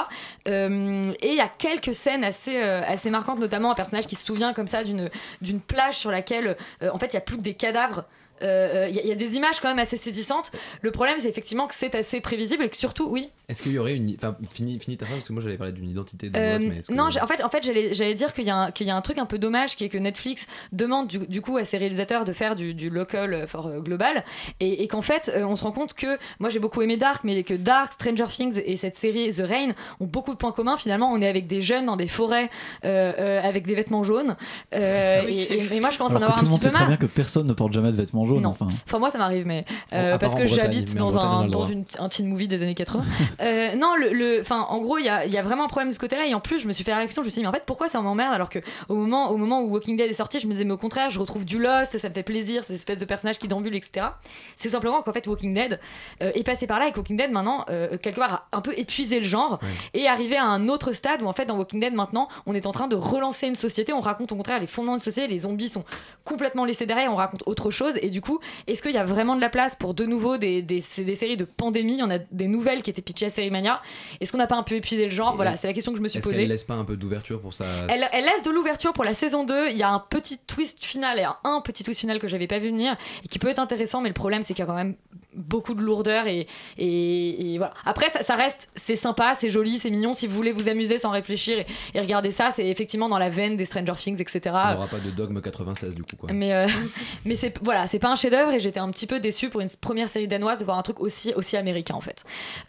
et il y a quelques scènes assez assez marquantes notamment un personnage qui se souvient comme ça d'une plage sur laquelle en fait il y a plus que des cadavres Euh, euh, Il y, a- il y a des images quand même assez saisissantes. Le problème, c'est effectivement que c'est assez prévisible et que surtout, oui, Est-ce qu'il y aurait une. Enfin, fini, fini ta phrase, parce que moi j'allais parler d'une identité de Euh, mais est-ce que- non, en fait, en fait j'allais j'allais dire qu'il y, a un- qu'il y a un truc un peu dommage qui est que Netflix demande du, du coup à ses réalisateurs de faire du, du local euh, for euh, global et, et qu'en fait euh, on se rend compte que moi j'ai beaucoup aimé Dark mais que Dark, Stranger Things et cette série The Rain ont beaucoup de points communs finalement on est avec des jeunes dans des forêts euh, euh, avec des vêtements jaunes Euh, Oui. et, et- et moi je commence à en Alors avoir tout un le monde petit sait peu très marre bien que personne ne porte jamais de vêtements jaune. Non. Enfin. Enfin, moi, ça m'arrive, mais euh, parce que j'habite dans, un, dans une, un teen movie des années 80. [LAUGHS] Euh, non, le, le- enfin, en gros, il y a, y a vraiment un problème de ce côté-là. Et en plus, je me suis fait la réaction. Je me suis dit, mais en fait, pourquoi ça m'emmerde alors que au moment, au moment où Walking Dead est sorti, je me disais, mais au contraire, je retrouve du Lost, ça me fait plaisir, ces espèces de personnages qui déambulent, etc. C'est tout simplement qu'en fait, Walking Dead euh, est passé par là et que Walking Dead maintenant, quelque part, a un peu épuisé le genre et arrivé à un autre stade où en fait, dans Walking Dead maintenant, on est en train de relancer une société. On raconte au contraire les fondements de société. Les zombies sont complètement laissés derrière. On raconte autre chose. Et du coup, est-ce qu'il y a vraiment de la place pour de nouveau des, des, des séries de pandémie? Il y en a des nouvelles qui étaient pitchées à Série Mania. Est-ce qu'on n'a pas un peu épuisé le genre? Voilà, c'est la question que je me suis Est-ce posée. qu'elle laisse pas un peu d'ouverture pour ça Elle, elle laisse de l'ouverture pour la saison 2. Il y a un petit twist final et un, un petit twist final que j'avais pas vu venir et qui peut être intéressant, mais le problème c'est qu'il y a quand même beaucoup de lourdeur et, et, et voilà. Après, ça, ça reste, c'est sympa, c'est joli, c'est mignon. Si vous voulez vous amuser sans réfléchir et, et regarder ça, c'est effectivement dans la veine des Stranger Things, etc. On n'aura pas de dogme 96 du coup quoi. Mais, euh, [LAUGHS] mais c'est voilà, c'est pas un chef-d'œuvre et j'étais un petit peu déçue pour une première série danoise de voir un truc aussi aussi américain en fait.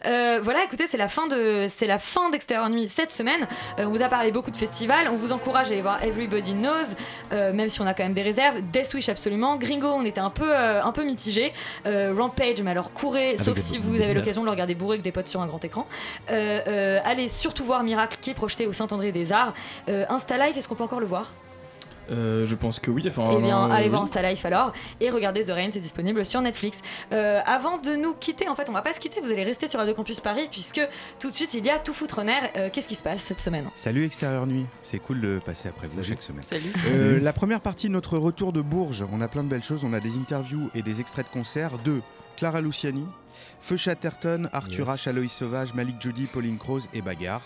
Euh, voilà, écoutez, c'est la fin de c'est la fin d'Extérieur Nuit cette semaine. Euh, on vous a parlé beaucoup de festivals. On vous encourage à aller voir Everybody Knows, euh, même si on a quand même des réserves. Death Wish absolument. Gringo, on était un peu un peu mitigé. Euh, Rampage, mais alors courez, Avec sauf des- si des vous avez l'occasion de le regarder bourré avec des potes sur un grand écran. Euh, euh, allez surtout voir Miracle qui est projeté au Saint-André des Arts. Euh, Insta Live, est-ce qu'on peut encore le voir? Euh, je pense que oui. Enfin, eh bien, euh, allez oui. voir Insta Life alors et regardez The Rain, c'est disponible sur Netflix. Euh, avant de nous quitter, en fait, on va pas se quitter, vous allez rester sur Radio Campus Paris puisque tout de suite il y a Tout foutre en air. Euh, Qu'est-ce qui se passe cette semaine? Salut Extérieur Nuit, c'est cool de passer après vous chaque semaine. Salut. Euh, Salut. la première partie de notre retour de Bourges, on a plein de belles choses, on a des interviews et des extraits de concerts de Clara Luciani, Feu Chatterton, Arthur Yes. H, Aloïs Sauvage, Malik Judy, Pauline Croze et Bagarre.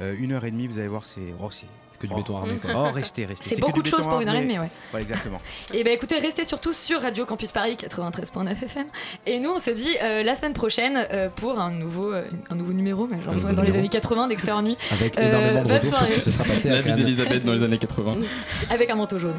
Euh, une heure et demie, vous allez voir, c'est. Oh, c'est que du oh. béton armé, quoi. Oh, restez, restez. C'est beaucoup de choses pour une heure et demie, ouais. Ouais, exactement. [LAUGHS] Et ben écoutez, restez surtout sur Radio Campus Paris 93.9 FM. Et nous, on se dit euh, la semaine prochaine euh, pour un nouveau, euh, un nouveau numéro, mais d'être dans les années 80 d'Extérieur Nuit. Avec Euh, énormément de retours sur ce qui se sera passé à La vie d'Elisabeth dans les années 80. [LAUGHS] Avec un manteau jaune.